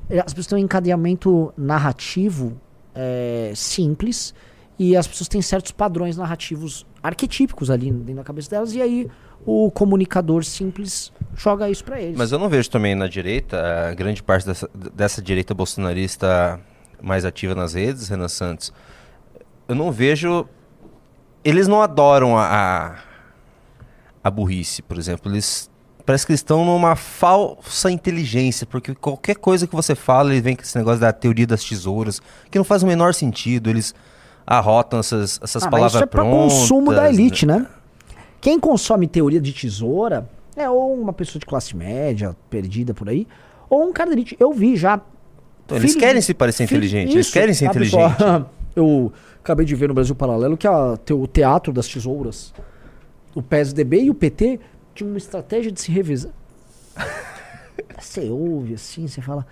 S2: eh, as pessoas têm um encadeamento narrativo é, simples e as pessoas têm certos padrões narrativos arquetípicos ali dentro da cabeça delas e aí o comunicador simples joga isso pra eles.
S1: Mas eu não vejo também na direita, a grande parte dessa, dessa direita bolsonarista mais ativa nas redes, Renan Santos, eu não vejo. Eles não adoram a, a, a burrice, por exemplo. Eles. Parece que eles estão numa falsa inteligência, porque qualquer coisa que você fala, ele vem com esse negócio da teoria das tesouras, que não faz o menor sentido. Eles arrotam essas, essas
S2: Ah, mas
S1: palavras
S2: isso é
S1: prontas.
S2: consumo da
S1: né?
S2: elite, né? Quem consome teoria de tesoura é ou uma pessoa de classe média, perdida por aí, ou um cara da elite. Eu vi já.
S1: Então, eles querem se parecer
S2: filho-
S1: inteligente, eles querem ser
S2: sabe, só-
S1: inteligente. (laughs)
S2: Eu acabei de ver no Brasil Paralelo que a, o Teatro das Tesouras, o PSDB e o PT tinham uma estratégia de se revezar. (laughs) você ouve assim, você fala.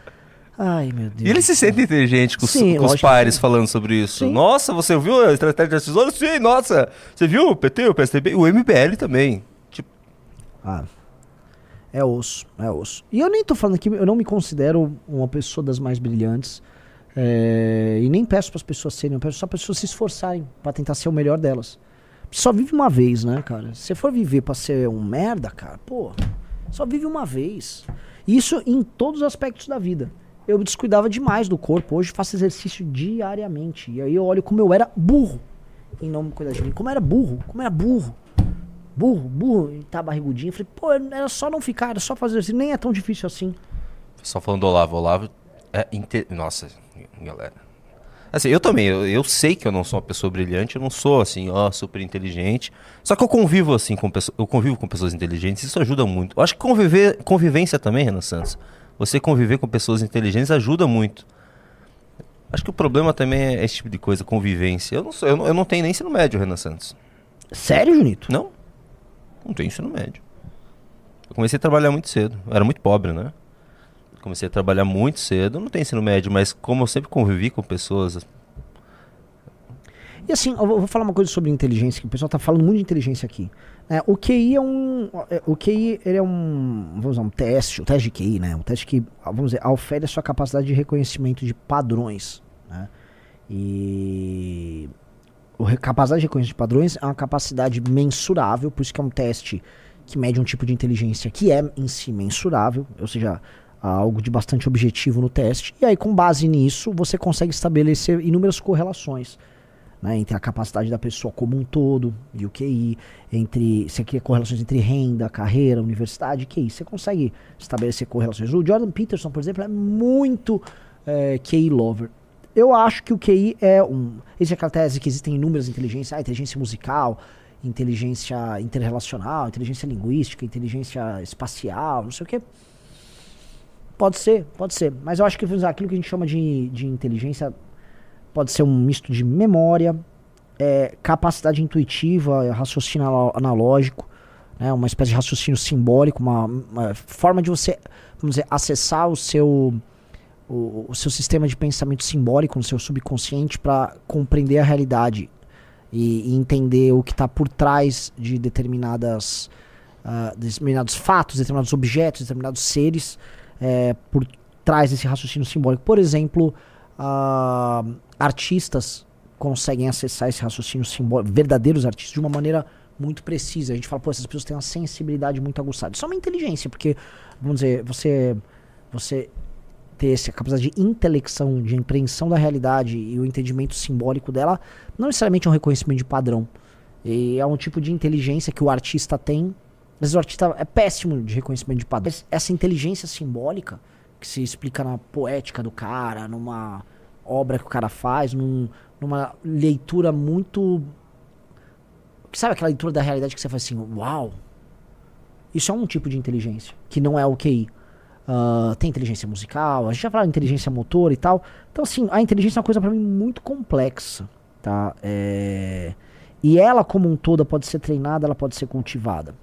S2: Ai, meu Deus.
S1: E ele se sente inteligente com, os-
S2: Sim,
S1: com os
S2: que
S1: pares
S2: sim.
S1: falando sobre isso.
S2: Sim.
S1: Nossa, você viu a estratégia das tesouras? Sim, nossa. Você viu o PT, o PSDB, o MBL também. Tipo,
S2: Ah, é osso, é osso. E eu nem tô falando aqui, eu não me considero uma pessoa das mais brilhantes. é, e nem peço para as pessoas serem, eu peço só para as pessoas se esforçarem para tentar ser o melhor delas. Só vive uma vez, né, cara? Se você for viver para ser um merda, cara, pô, só vive uma vez. Isso em todos os aspectos da vida. Eu descuidava demais do corpo. Hoje faço exercício diariamente. E aí eu olho como eu era burro em não cuidar de mim. Como eu era burro, como eu era burro burro, burro, e tá barrigudinho. Falei, pô, era só não ficar, era só fazer assim, nem é tão difícil assim.
S1: Só falando do Olavo. Olavo é. Nossa, galera. Assim, eu também, eu, eu sei que eu não sou uma pessoa brilhante, eu não sou assim, ó, super inteligente. Só que eu convivo assim com pessoas, eu convivo com pessoas inteligentes, isso ajuda muito. Eu acho que conviver, convivência também, Renan Santos. Você conviver com pessoas inteligentes ajuda muito. Acho que o problema também é esse tipo de coisa, convivência. Eu não, sou, eu não, eu não tenho nem ensino médio, Renan Santos.
S2: Sério, Junito?
S1: Não. Não tenho ensino médio. Eu comecei a trabalhar muito cedo. Eu era muito pobre, né? Comecei a trabalhar muito cedo. Não tenho ensino médio, mas como eu sempre convivi com pessoas.
S2: E assim, eu vou falar uma coisa sobre inteligência, que o pessoal tá falando muito de inteligência aqui. É, o QI é um. é, O QI ele é um. Vamos usar um teste, o teste de QI, né? Um teste que, vamos dizer, ofere a sua capacidade de reconhecimento de padrões. Né? E. Re- capacidade de reconhecimento de padrões é uma capacidade mensurável, por isso que é um teste que mede um tipo de inteligência que é em si mensurável, ou seja, algo de bastante objetivo no teste. E aí, com base nisso, você consegue estabelecer inúmeras correlações né, entre a capacidade da pessoa como um todo e o QI, entre você cria correlações entre renda, carreira, universidade QI. Você consegue estabelecer correlações. O Jordan Peterson, por exemplo, é muito é, QI lover. Eu acho que o QI é um. Existe aquela tese que existem inúmeras inteligências, ah, inteligência musical, inteligência interrelacional, inteligência linguística, inteligência espacial, não sei o quê. Pode ser, pode ser. Mas eu acho que aquilo que a gente chama de, de inteligência pode ser um misto de memória, é, capacidade intuitiva, raciocínio anal- analógico, né, uma espécie de raciocínio simbólico, uma, uma forma de você, vamos dizer, acessar o seu o, o seu sistema de pensamento simbólico no seu subconsciente para compreender a realidade e, e entender o que está por trás de determinadas ah, determinados fatos, determinados objetos, determinados seres é, por trás desse raciocínio simbólico. Por exemplo, ah, artistas conseguem acessar esse raciocínio simbólico, verdadeiros artistas, de uma maneira muito precisa. A gente fala, pô, essas pessoas têm uma sensibilidade muito aguçada. Isso é uma inteligência, porque, vamos dizer, você, você ter essa capacidade de intelecção, de impreensão da realidade e o entendimento simbólico dela, não necessariamente é um reconhecimento de padrão. E é um tipo de inteligência que o artista tem. Às vezes o artista é péssimo de reconhecimento de padrão. Mas Essa inteligência simbólica, que se explica na poética do cara, numa obra que o cara faz, num- numa leitura muito. Sabe aquela leitura da realidade que você faz assim, uau! Isso é um tipo de inteligência, que não é o QI. Ah, tem inteligência musical, a gente já falou inteligência motor e tal. Então, assim, a inteligência é uma coisa pra mim muito complexa, tá? É... E ela, como um todo, pode ser treinada, ela pode ser cultivada.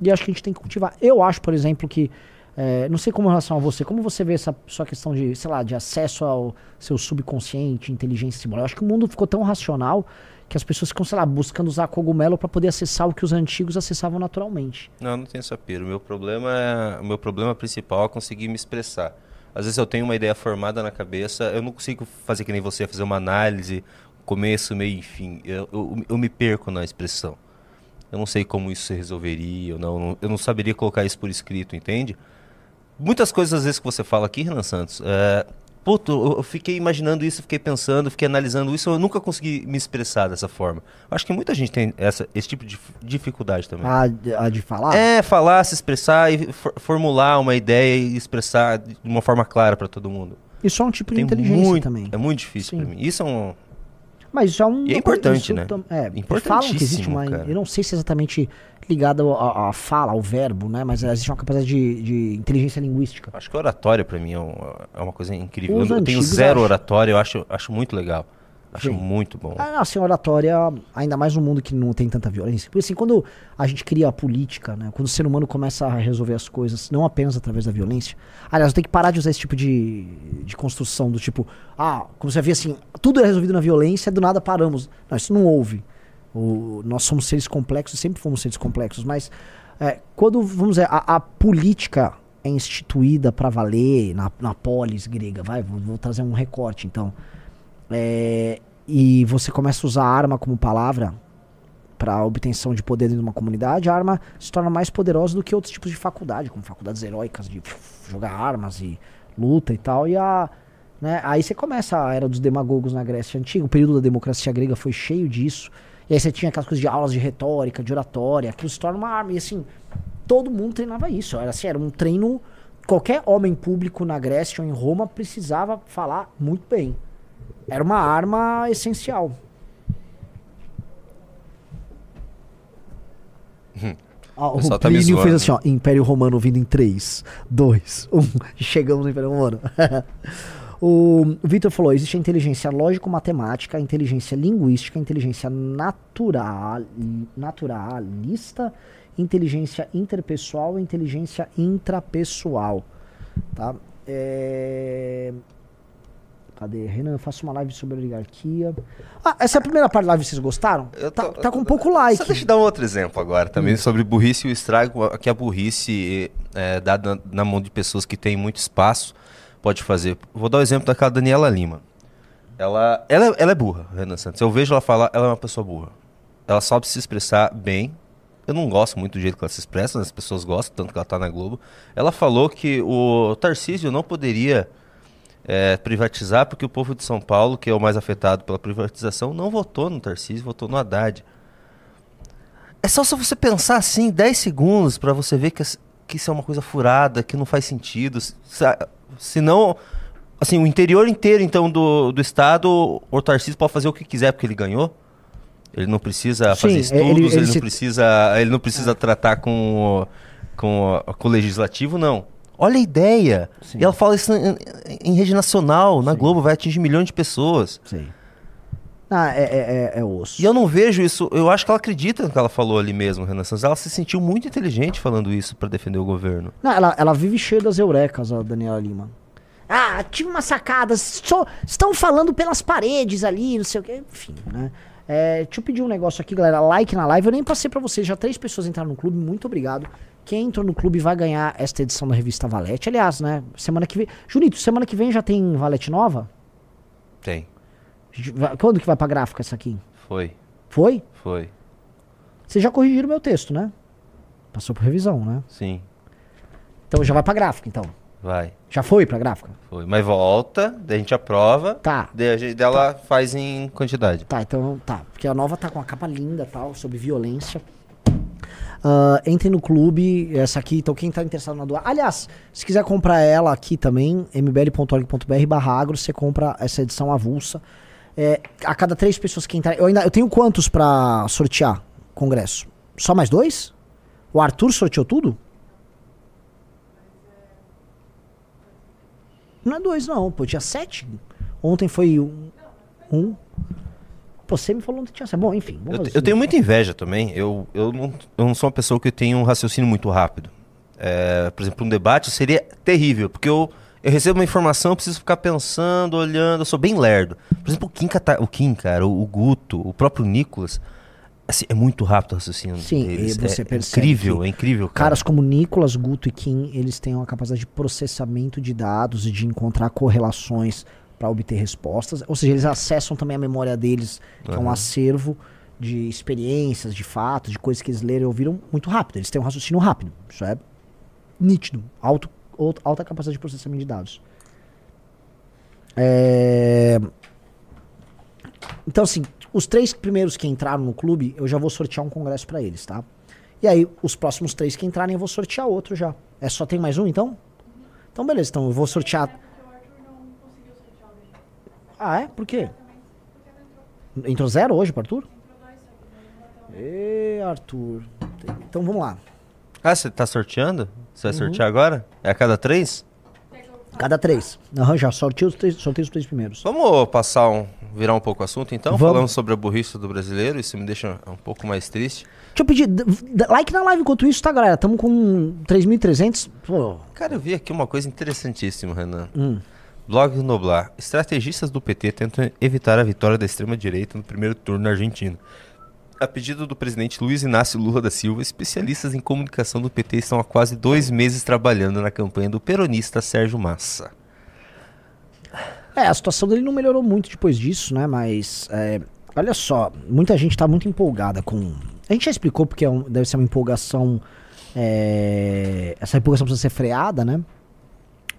S2: E acho que a gente tem que cultivar. Eu acho, por exemplo, que. é, não sei como em relação a você, como você vê essa sua questão de, sei lá, de acesso ao seu subconsciente, inteligência simbólica. Eu acho que o mundo ficou tão racional que as pessoas ficam, sei lá, buscando usar cogumelo pra poder acessar o que os antigos acessavam naturalmente.
S1: Não, não tenho essa pira. O meu problema é, o meu problema principal é conseguir me expressar. Às vezes eu tenho uma ideia formada na cabeça, eu não consigo fazer que nem você, fazer uma análise, começo, meio e fim. Eu, eu, eu me perco na expressão. Eu não sei como isso se resolveria, eu não, eu não saberia colocar isso por escrito, entende? Muitas coisas às vezes que você fala aqui, Renan Santos, é, puto, eu, fiquei imaginando isso, fiquei pensando, fiquei analisando isso, eu nunca consegui me expressar dessa forma. Acho que muita gente tem essa, esse tipo de dif- dificuldade também.
S2: A, de- a de falar?
S1: É, falar, se expressar e for- formular uma ideia e expressar de uma forma clara para todo mundo.
S2: Isso é um tipo de
S1: Tem
S2: inteligência
S1: muito,
S2: também.
S1: É muito difícil para mim. Isso é um.
S2: Mas é um.
S1: E é importante, né?
S2: É, falam que existe uma.
S1: cara.
S2: Eu não sei se é exatamente ligado à à fala, ao verbo, né? Mas existe uma capacidade de, de inteligência linguística.
S1: Acho que oratória para mim é, um- é uma coisa incrível.
S2: Os
S1: Eu, tenho zero oratória, eu acho, acho muito legal. Acho
S2: Sim.
S1: muito bom.
S2: Ah, assim, oratória, ainda mais num mundo que não tem tanta violência. Porque assim, quando a gente cria a política, né? Quando o ser humano começa a resolver as coisas, não apenas através da violência. Aliás, eu tenho que parar de usar esse tipo de, de construção do tipo, ah, como você vê assim, tudo é resolvido na violência, do nada paramos. Não, isso não houve. O- nós somos seres complexos, sempre fomos seres complexos, mas é, quando, vamos dizer, a, a política é instituída para valer na, na polis grega, vai, vou, vou trazer um recorte então. É, e você começa a usar arma como palavra para obtenção de poder dentro de uma comunidade, a arma se torna mais poderosa do que outros tipos de faculdade, como faculdades heróicas de jogar armas e luta e tal. E a, né, aí você começa a era dos demagogos na Grécia Antiga, o período da democracia grega foi cheio disso. E aí você tinha aquelas coisas de aulas de retórica, de oratória, aquilo se torna uma arma. E assim, todo mundo treinava isso. Era assim, era um treino qualquer homem público na Grécia ou em Roma precisava falar muito bem. Era uma arma essencial. Ah, o
S1: pessoal tá
S2: Plínio fez assim, ó, Império Romano vindo em 3, 2, 1. Chegamos no Império Romano. (laughs) o Vitor falou, existe a inteligência lógico-matemática, a inteligência linguística, a inteligência natural, naturalista, inteligência interpessoal e inteligência intrapessoal. Tá? É... Cadê? Renan, eu faço uma live sobre oligarquia. Ah, essa é a primeira parte da live, vocês gostaram?
S1: Eu
S2: Tá,
S1: tô-
S2: tá com pouco like.
S1: Só deixa eu dar um outro exemplo agora também sobre burrice e o estrago que a burrice é, dada na, na mão de pessoas que têm muito espaço pode fazer. Vou dar o exemplo daquela Daniela Lima. Ela, ela, é- ela é burra, Renan Santos. Eu vejo ela falar, ela é uma pessoa burra. Ela sabe se expressar bem. Eu não gosto muito do jeito que ela se expressa, as pessoas gostam, tanto que ela tá na Globo. Ela falou que o Tarcísio não poderia é, privatizar porque o povo de São Paulo, que é o mais afetado pela privatização, não votou no Tarcísio, votou no Haddad. É só se você pensar assim, 10 segundos, pra você ver que, que isso é uma coisa furada, que não faz sentido. Se, não. Assim, o interior inteiro, então, do, do estado, o Tarcísio pode fazer o que quiser porque ele ganhou. Ele não precisa
S2: Sim,
S1: fazer
S2: ele-
S1: estudos,
S2: ele
S1: ele, não
S2: se-
S1: precisa, ele não precisa tratar com, com, com o legislativo, não. Olha a ideia.
S2: Sim.
S1: E ela fala isso em, em rede nacional, na Globo, vai atingir milhões de pessoas.
S2: Sei. Ah, é, é, é, é osso.
S1: E eu não vejo isso. Eu acho que ela acredita no que ela falou ali mesmo, Renan Santos. Ela se sentiu muito inteligente falando isso pra defender o governo.
S2: Não, ela, ela vive cheia das eurecas, a Daniela Lima. Ah, tive uma sacada. só- estão falando pelas paredes ali, não sei o quê. Enfim, né? É, deixa eu pedir um negócio aqui, galera. Like na live. Eu nem passei pra vocês. Já três pessoas entraram no clube. Muito obrigado. Quem entrou no clube vai ganhar esta edição da revista Valete. Aliás, né? Semana que vem. Junito, semana que vem já tem Valete nova?
S1: Tem.
S2: A Quando que vai pra gráfica essa aqui?
S1: Foi.
S2: Foi?
S1: Foi.
S2: Vocês já corrigiram meu texto, né? Passou por revisão, né?
S1: Sim.
S2: Então já vai pra gráfica, então.
S1: Vai.
S2: Já foi pra gráfica?
S1: Foi. Mas volta, daí a gente aprova.
S2: Tá.
S1: Daí a gente, daí ela faz em quantidade.
S2: Tá, então tá. Porque a nova tá com uma capa linda tal, sobre violência. Ah, entrem no clube, essa aqui, então quem tá interessado na doar. Aliás, se quiser comprar ela aqui também, mbl.org.br barra agro, você compra essa edição avulsa. É, a cada três pessoas que entrarem. Eu, ainda, eu tenho quantos pra sortear congresso? Só mais dois? O Arthur sorteou tudo? Não é dois, não. Pô, tinha sete. Ontem foi um. um. Pô, você me falou que tinha. Bom, enfim.
S1: Eu, eu tenho muita inveja também. Eu, eu, não, eu não sou uma pessoa que tem um raciocínio muito rápido. É, por exemplo, um debate seria terrível, porque eu, eu recebo uma informação, eu preciso ficar pensando, olhando, eu sou bem lerdo. Por exemplo, o Kim, o Kim cara, o, o Guto, o próprio Nicolas, assim, é muito rápido o raciocínio
S2: Sim,
S1: deles.
S2: você
S1: é
S2: percebe
S1: incrível, é incrível, cara.
S2: Caras como Nicolas, Guto e Kim, eles têm uma capacidade de processamento de dados e de encontrar correlações para obter respostas. Ou seja, eles acessam também a memória deles, que é um acervo de experiências, de fatos, de coisas que eles leram e ouviram muito rápido. Eles têm um raciocínio rápido. Isso é nítido. Alto, alta capacidade de processamento de dados. É... Então, assim, os três primeiros que entraram no clube, eu já vou sortear um congresso pra eles, tá? E aí, os próximos três que entrarem, eu vou sortear outro já. É só tem mais um, então? Então, beleza. Então, eu vou sortear...
S3: Porque o Arthur não conseguiu sortear o dele.
S2: Ah, é? Por quê?
S3: Entrou.
S2: Zero hoje pro Arthur? Ê, Arthur. Então, vamos lá.
S1: Ah, você tá sorteando? Você vai
S2: Uhum.
S1: sortear agora? É a cada três?
S2: Cada três. Aham, já sorteio os três, sorteio os três primeiros.
S1: Vamos passar um. virar um pouco o assunto então?
S2: Vamos.
S1: Falando sobre a burrice do brasileiro, isso me deixa um pouco mais triste.
S2: Deixa eu pedir d- d- like na live enquanto isso, tá, galera? Tamo com 3.300. Pô,
S1: Cara, eu vi aqui uma coisa interessantíssima, Renan.
S2: hum.
S1: Blog do Noblar. Estrategistas do PT tentam evitar a vitória da extrema-direita no primeiro turno na Argentina. A pedido do presidente Luiz Inácio Lula da Silva, especialistas em comunicação do PT estão há quase dois meses trabalhando na campanha do peronista Sérgio Massa.
S2: É, a situação dele não melhorou muito depois disso, né? Mas, é, olha só, muita gente tá muito empolgada com. A gente já explicou porque é um- deve ser uma empolgação. é, essa empolgação precisa ser freada, né?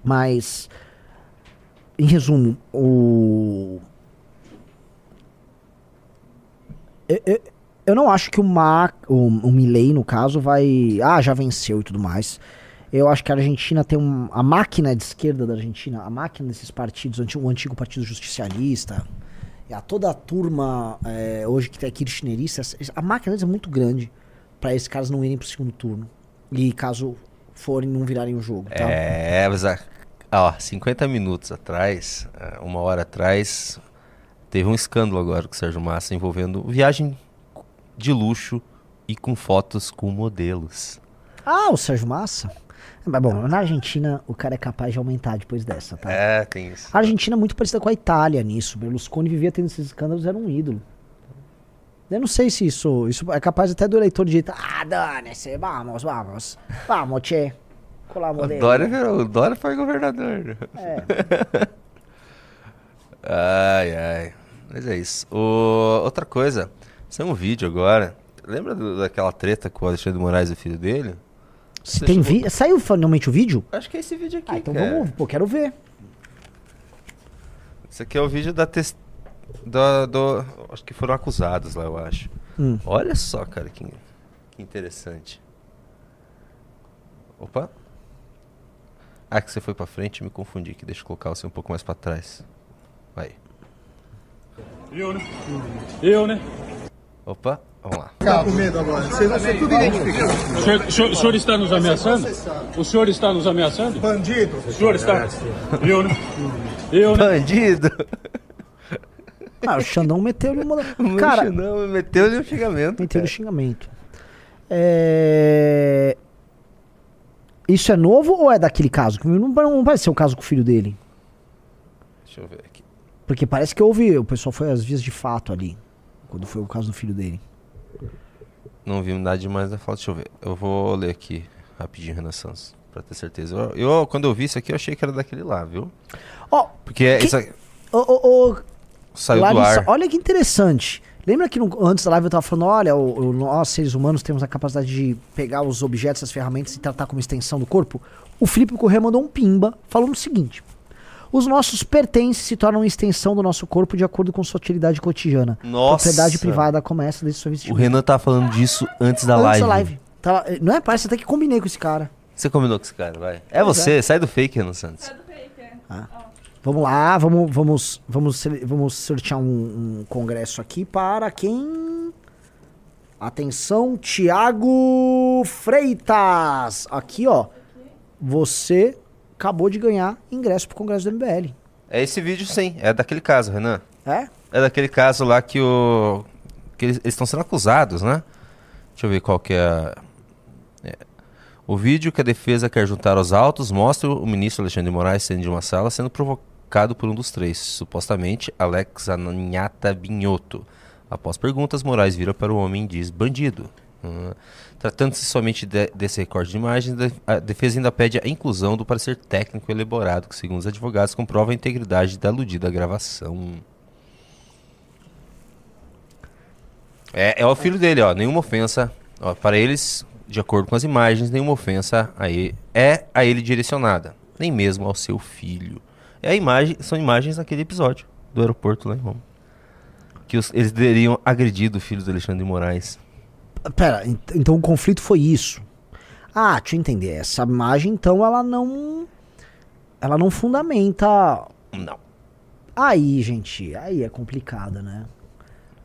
S2: Mas, em resumo, o. Eu, não acho que o, Ma, o, o Milley, no caso, vai. Ah, já venceu e tudo mais. Eu acho que a Argentina tem um. A máquina de esquerda da Argentina, a máquina desses partidos, o antigo, Partido Justicialista, a toda a turma é, hoje que tem kirchnerista, a máquina deles é muito grande pra esses caras não irem pro segundo turno. E caso forem, não virarem o jogo, tá?
S1: É, mas ó, 50 minutos atrás, eh, uma hora atrás, teve um escândalo agora com o Sérgio Massa envolvendo viagem de luxo e com fotos com modelos.
S2: Ah, o Sérgio Massa? Mas bom, na Argentina o cara é capaz de aumentar depois dessa, tá?
S1: É, tem isso.
S2: A Argentina é muito parecida com a Itália nisso. Berlusconi vivia tendo esses escândalos, era um ídolo. Eu não sei se isso, isso é capaz até do eleitor de direita. Ah, dane-se, vamos, vamos. Vamos, tchê.
S1: O. Dória, virou- o Dória foi governador.
S2: É. (laughs)
S1: Ai, ai. Mas é isso. O- Outra coisa, saiu um vídeo agora. Lembra do- daquela treta com o Alexandre Moraes e o filho dele?
S2: Se tem vi... Saiu finalmente o vídeo?
S1: Acho que é esse vídeo aqui.
S2: Ah, então
S1: cara.
S2: vamos, pô, quero ver.
S1: Esse aqui é o vídeo da tes... do, do- Acho que foram acusados lá, eu acho.
S2: Hum.
S1: Olha só, cara, que, que interessante. Opa. Ah, que você foi pra frente e me confundi aqui. Deixa eu colocar você um pouco mais pra trás. Vai.
S4: Eu, né? Eu, né?
S1: Opa, vamos lá.
S5: Tá com medo agora. Você vai ser tudo identificado.
S4: O senhor, o senhor- o senhor está nos ameaçando? O senhor está nos ameaçando?
S5: Bandido.
S4: O senhor está. Eu, né? Eu, né?
S1: Bandido!
S2: Ah, o Xandão meteu-lhe uma. (laughs) Cara,
S1: não, meteu-lhe um xingamento.
S2: meteu-lhe
S1: cara.
S2: xingamento. É... Isso é novo ou é daquele caso? Não, não vai ser o caso com o filho dele.
S1: Deixa eu ver aqui.
S2: Porque parece que houve. O pessoal foi às vias de fato ali. Quando foi o caso do filho dele.
S1: Não vi nada demais da fala. Deixa eu ver. Eu vou ler aqui rapidinho, Renan Santos, pra ter certeza. Eu, eu, quando eu vi isso aqui, eu achei que era daquele lá, viu?
S2: Ó,
S1: Porque é
S2: Que-
S1: isso aqui
S2: ô, ô, ô,
S1: saiu do
S2: Larissa,
S1: ar.
S2: olha que interessante. Lembra que no- antes da live eu tava falando, olha, o- o- nós seres humanos temos a capacidade de pegar os objetos, as ferramentas e tratar como extensão do corpo? O Felipe Corrêa mandou um pimba falando o seguinte: os nossos pertences se tornam extensão do nosso corpo de acordo com sua utilidade cotidiana.
S1: Nossa.
S2: Propriedade privada começa desde sua
S1: O
S2: vestimenta.
S1: Renan tava falando disso antes da
S2: Antes
S1: live.
S2: da live. Tava- não é? Parece até que combinei com esse cara.
S1: Você combinou com esse cara, vai. É você, sai do fake, Renan Santos.
S3: Sai do fake, é.
S2: Vamos lá, vamos, vamos, vamos, vamos sortear um, um congresso aqui para quem? Atenção, Tiago Freitas. Aqui, ó. Você acabou de ganhar ingresso pro congresso do MBL.
S1: É esse vídeo sim, é daquele caso, Renan.
S2: É?
S1: É daquele caso lá que o. que eles estão sendo acusados, né? Deixa eu ver qual que é. a- é. O vídeo que a defesa quer juntar aos autos mostra o ministro Alexandre de Moraes saindo de uma sala sendo por um dos três, supostamente Alex Ananiata Binhoto. Após perguntas, Moraes vira para o homem e diz: bandido. Hum. Tratando-se somente de- desse recorte de imagens, a defesa ainda pede a inclusão do parecer técnico elaborado, que, segundo os advogados, comprova a integridade da aludida gravação. É, é o filho dele, ó. Nenhuma ofensa. Ó, para eles, de acordo com as imagens, nenhuma ofensa a ele, é a ele direcionada. Nem mesmo ao seu filho. É a imagem, são imagens daquele episódio do aeroporto lá em Roma. Que os- eles teriam agredido o filho do Alexandre de Moraes.
S2: Pera, ent- então o conflito foi isso. Ah, deixa eu entender. Essa imagem, então, ela não. Ela não fundamenta.
S1: Não.
S2: Aí, gente, aí é complicado, né?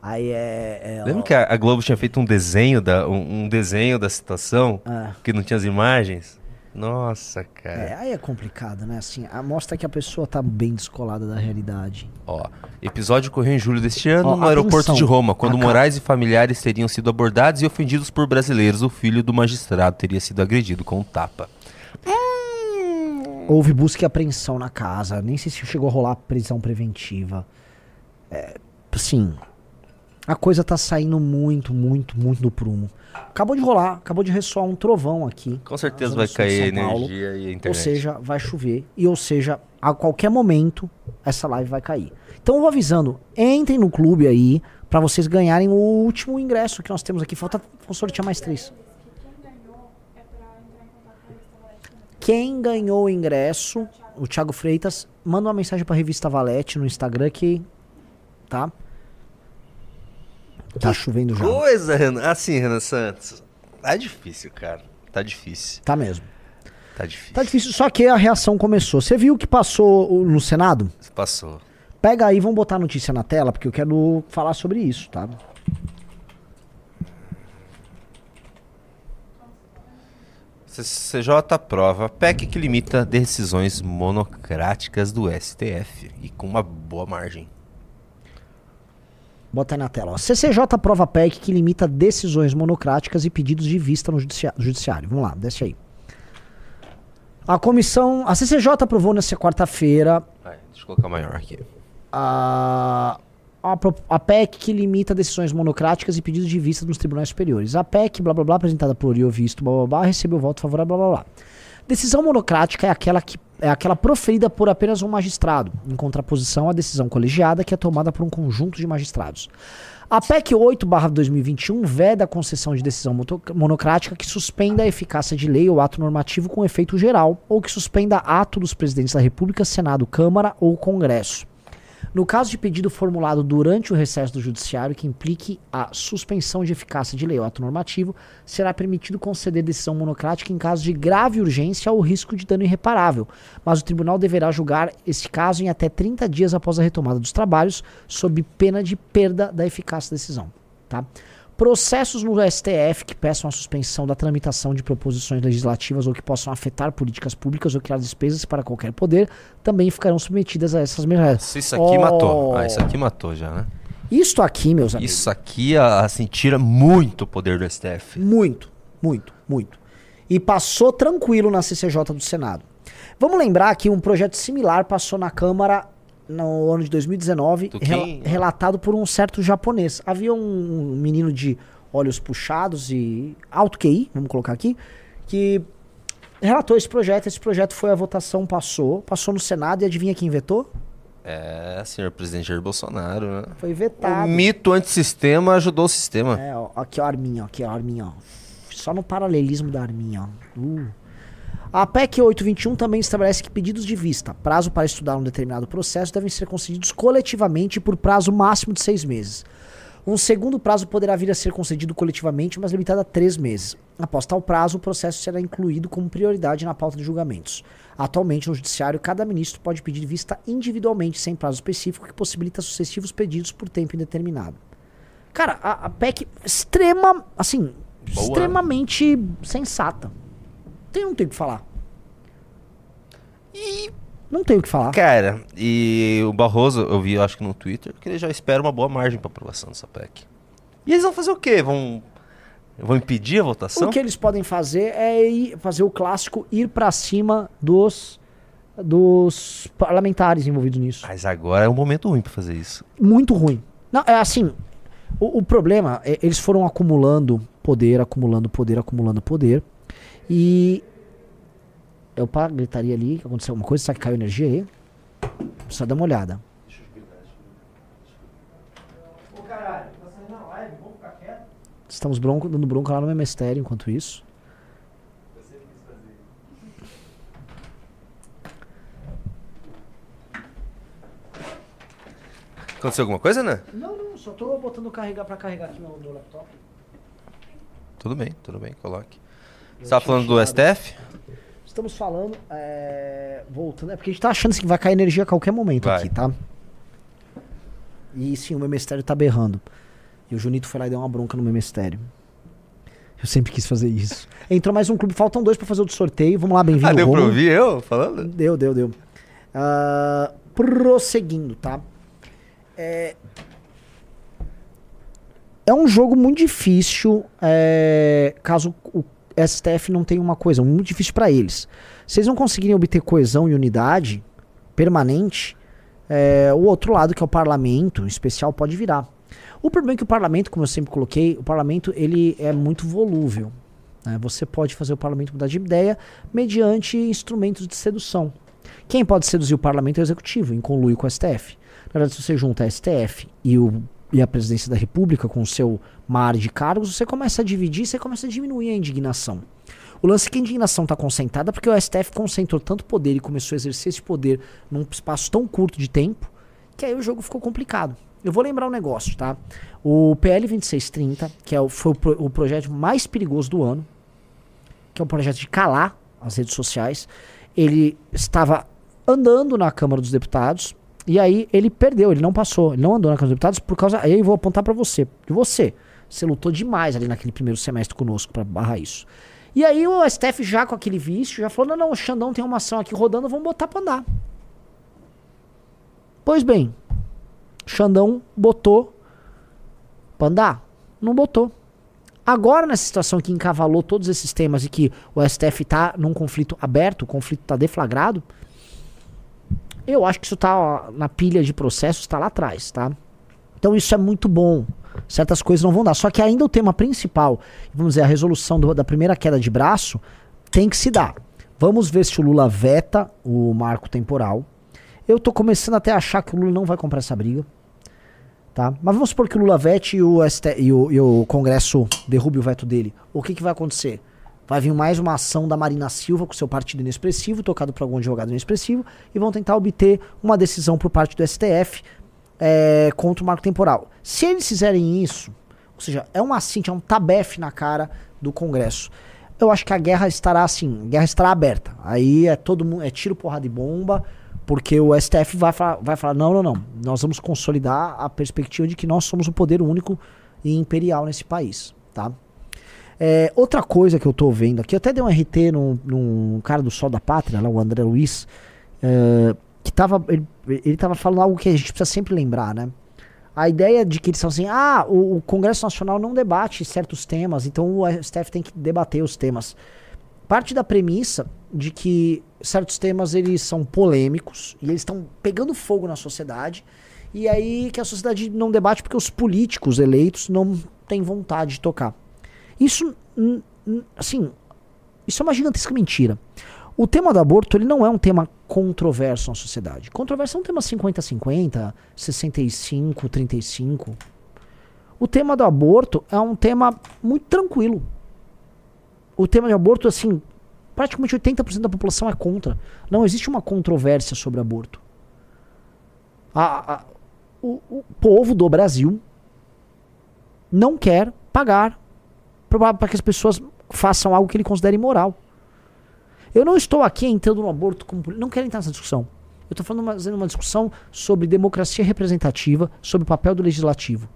S2: Aí é. é
S1: Lembra que a, a Globo tinha feito um desenho da, um, um desenho da situação
S2: Ah.
S1: que não tinha as imagens? Nossa, cara.
S2: É, aí é complicado, né? Assim, mostra que a pessoa tá bem descolada da realidade.
S1: Ó, episódio ocorreu em julho deste ano
S2: Ó,
S1: no aeroporto de Roma, quando Moraes e familiares teriam sido abordados e ofendidos por brasileiros. O filho do magistrado teria sido agredido com um tapa.
S2: Houve busca e apreensão na casa. Nem sei se chegou a rolar prisão preventiva. É, assim, a coisa tá saindo muito, muito, muito do prumo. Acabou de rolar, acabou de ressoar um trovão aqui.
S1: Com certeza vai cair
S2: São Paulo.
S1: energia e a
S2: Ou
S1: internet.
S2: seja, vai chover. E ou seja, a qualquer momento, essa live vai cair. Então eu vou avisando, entrem no clube aí pra vocês ganharem o último ingresso que nós temos aqui. Falta vou sortear mais três.
S3: Quem ganhou
S2: o ingresso, o Thiago Freitas, manda uma mensagem pra revista Valete no Instagram que. Tá? Tá chovendo já.
S1: Coisa, Renan. Assim, Renan Santos. Tá difícil, cara. Tá difícil.
S2: Tá mesmo.
S1: Tá difícil.
S2: Tá difícil, só que a reação começou. Você viu o que passou no Senado?
S1: Passou.
S2: Pega aí, vamos botar a notícia na tela, porque eu quero falar sobre isso, tá?
S1: CCJ aprova PEC que limita decisões monocráticas do STF e com uma boa margem.
S2: Bota aí na tela. Ó. CCJ aprova PEC que limita decisões monocráticas e pedidos de vista no judiciário. Vamos lá, desce aí. A comissão. A CCJ aprovou nessa quarta-feira
S1: deixa eu colocar maior aqui.
S2: a, a, a PEC que limita decisões monocráticas e pedidos de vista nos tribunais superiores. A PEC, blá blá blá, apresentada por Iovisto, blá blá blá, recebeu voto favorável, blá blá blá. Decisão monocrática é aquela que é aquela proferida por apenas um magistrado, em contraposição à decisão colegiada que é tomada por um conjunto de magistrados. A PEC 8/2021 veda a concessão de decisão monocrática que suspenda a eficácia de lei ou ato normativo com efeito geral ou que suspenda ato dos presidentes da República, Senado, Câmara ou Congresso. No caso de pedido formulado durante o recesso do Judiciário que implique a suspensão de eficácia de lei ou ato normativo, será permitido conceder decisão monocrática em caso de grave urgência ou risco de dano irreparável, mas o tribunal deverá julgar esse caso em até 30 dias após a retomada dos trabalhos, sob pena de perda da eficácia da decisão. Tá? Processos no STF que peçam a suspensão da tramitação de proposições legislativas ou que possam afetar políticas públicas ou criar despesas para qualquer poder também ficarão submetidas a essas mesmas
S1: Isso aqui matou.
S2: Oh.
S1: Ah, isso aqui matou já, né?
S2: Isto aqui, meus amigos.
S1: Isso aqui, a- assim, tira muito o poder do STF.
S2: Muito, muito, muito. E passou tranquilo na CCJ do Senado. Vamos lembrar que um projeto similar passou na Câmara no ano de 2019,
S1: Do
S2: rela-
S1: quem?
S2: relatado por um certo japonês. Havia um menino de olhos puxados e alto QI, vamos colocar aqui, que relatou esse projeto. Esse projeto foi à votação, passou, passou no Senado e adivinha quem vetou?
S1: É, senhor presidente Jair Bolsonaro, né?
S2: Foi
S1: O
S2: vetado.
S1: mito antissistema ajudou o sistema.
S2: É, ó, aqui ó, a arminha, ó, aqui ó, a arminha, ó. Só no paralelismo da arminha, ó. Uh. A PEC 821 também estabelece que pedidos de vista, prazo para estudar um determinado processo, devem ser concedidos coletivamente por prazo máximo de seis meses. Um segundo prazo poderá vir a ser concedido coletivamente, mas limitado a três meses. Após tal prazo, o processo será incluído como prioridade na pauta de julgamentos. Atualmente, no Judiciário, cada ministro pode pedir vista individualmente, sem prazo específico, que possibilita sucessivos pedidos por tempo indeterminado. Cara, a, a PEC extrema, assim,
S1: Boa.
S2: extremamente sensata. Tem, não tem o que falar.
S1: E,
S2: Não tem o que falar.
S1: cara, e o Barroso, eu vi, eu acho que no Twitter, que ele já espera uma boa margem pra aprovação dessa PEC. E eles vão fazer o quê? Vão, vão impedir a votação?
S2: O que eles podem fazer é ir, fazer o clássico ir pra cima dos dos parlamentares envolvidos nisso.
S1: Mas agora é um momento ruim pra fazer isso.
S2: Muito ruim. Não, é assim, o, o problema é eles foram acumulando poder, acumulando poder, acumulando poder e eu pá, gritaria ali, que aconteceu alguma coisa, será que caiu energia aí? Precisa dar uma olhada. Estamos bronco, dando bronca lá no meu mistério enquanto isso.
S1: Aconteceu alguma coisa, né?
S2: Não, não, só tô botando carregar para carregar aqui no, no laptop.
S1: Tudo bem, tudo bem, coloque. Você tava falando do STF?
S2: Estamos falando, é, voltando, é porque a gente tá achando assim, que vai cair energia a qualquer momento
S1: Vai.
S2: aqui, tá? E sim, o meu mistério tá berrando. E o Junito foi lá e deu uma bronca no meu mistério. Eu sempre quis fazer isso. Entrou mais um clube, faltam dois pra fazer o do sorteio. Vamos lá, bem-vindo.
S1: Ah, deu pra
S2: Romulo.
S1: ouvir eu falando?
S2: Deu, deu, deu. Ah, prosseguindo, tá? É... é um jogo muito difícil é, caso o STF não tenha uma coisa, muito difícil pra eles. Se eles não conseguirem obter coesão e unidade permanente, é, o outro lado, que é o parlamento em especial, pode virar. O problema é que o parlamento, como eu sempre coloquei, o parlamento ele é muito volúvel. né? Você pode fazer o parlamento mudar de ideia mediante instrumentos de sedução. Quem pode seduzir o parlamento é o executivo, em conluio com o STF. Na verdade, se você junta a STF e, o, e a presidência da República com o seu mar de cargos, você começa a dividir, você começa a diminuir a indignação. O lance é que a indignação está concentrada porque o STF concentrou tanto poder e começou a exercer esse poder num espaço tão curto de tempo que aí o jogo ficou complicado. Eu vou lembrar um negócio, tá? O PL 2630, que é o, foi o, pro- o projeto mais perigoso do ano, que é o projeto de calar as redes sociais. Ele estava andando na Câmara dos Deputados e aí ele perdeu, ele não passou, ele não andou na Câmara dos Deputados por causa. Aí eu vou apontar para você, de você. Você lutou demais ali naquele primeiro semestre conosco para barrar isso. E aí o STF já com aquele vício já falou: não, não, o Xandão tem uma ação aqui rodando, vamos botar pra andar. Pois bem, Xandão botou pra andar. Não botou. Agora, nessa situação que encavalou todos esses temas e que o STF tá num conflito aberto, o conflito tá deflagrado, eu acho que isso tá na pilha de processos, tá lá atrás, tá? Então isso é muito bom. Certas coisas não vão dar. Só que ainda o tema principal, vamos dizer, a resolução do- da primeira queda de braço, tem que se dar. Vamos ver se o Lula veta o marco temporal. Eu tô começando até a achar que o Lula não vai comprar essa briga. Tá? Mas vamos supor que o Lula vete e o, ST e o, e o Congresso derrube o veto dele. O que, que vai acontecer? Vai vir mais uma ação da Marina Silva com seu partido inexpressivo, tocado por algum advogado inexpressivo, e vão tentar obter uma decisão por parte do STF é, contra o marco temporal. Se eles fizerem isso, ou seja, é um assinte, é um tabefe na cara do Congresso. Eu acho que a guerra estará assim, a guerra estará aberta. Aí é todo mundo, é tiro, porrada e bomba, porque o STF vai, fa- vai falar, não, não, não, nós vamos consolidar a perspectiva de que nós somos o poder único e imperial nesse país, tá? É, outra coisa que eu tô vendo aqui, eu até dei um RT num, num cara do Sol da Pátria, lá, o André Luiz, é, que tava, ele, ele tava falando algo que a gente precisa sempre lembrar, né? A ideia de que eles são assim, ah, o, o Congresso Nacional não debate certos temas, então o STF tem que debater os temas. Parte da premissa de que certos temas eles são polêmicos e eles estão pegando fogo na sociedade, e aí que a sociedade não debate porque os políticos eleitos não têm vontade de tocar. Isso, assim, isso é uma gigantesca mentira. O tema do aborto ele não é um tema controverso na sociedade. Controverso é um tema 50-50, 65-35. O tema do aborto é um tema muito tranquilo. O tema de aborto, assim, praticamente 80% da população é contra. Não existe uma controvérsia sobre aborto. A- a- o, o povo do Brasil não quer pagar para que as pessoas façam algo que ele considere imoral. Eu não estou aqui entrando no aborto como. Não quero entrar nessa discussão. Eu estou fazendo uma discussão sobre democracia representativa, sobre o papel do legislativo.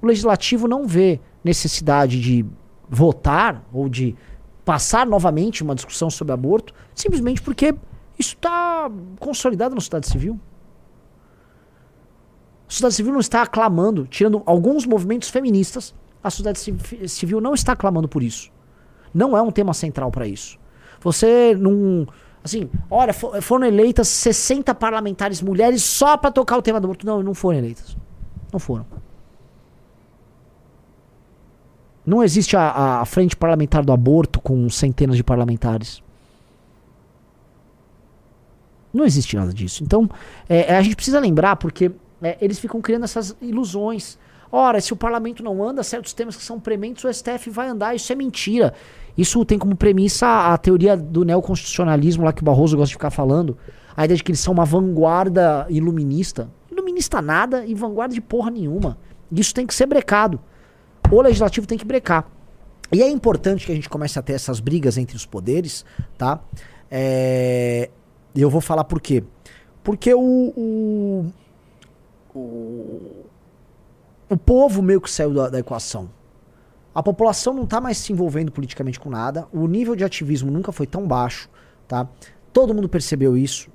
S2: O legislativo não vê necessidade de votar ou de passar novamente uma discussão sobre aborto, simplesmente porque isso está consolidado na sociedade civil. A sociedade civil não está aclamando, tirando alguns movimentos feministas, a sociedade civi- civil não está clamando por isso. Não é um tema central para isso. Você não. Assim, olha, fo- foram eleitas 60 parlamentares mulheres só para tocar o tema do aborto. Não, não foram eleitas. Não foram. Não existe a, a frente parlamentar do aborto com centenas de parlamentares. Não existe nada disso. Então, é, a gente precisa lembrar, porque é, eles ficam criando essas ilusões. Ora, se o parlamento não anda, certos temas que são prementes, o STF vai andar. Isso é mentira. Isso tem como premissa a, teoria do neoconstitucionalismo lá que o Barroso gosta de ficar falando. A ideia de que eles são uma vanguarda iluminista. Iluminista nada e vanguarda de porra nenhuma. Isso tem que ser brecado. O legislativo tem que brecar. E é importante que a gente comece a ter essas brigas entre os poderes, tá? É, eu vou falar por quê. Porque o, o, o, o povo meio que saiu da, da equação. A população não tá mais se envolvendo politicamente com nada. O nível de ativismo nunca foi tão baixo, tá? Todo mundo percebeu isso.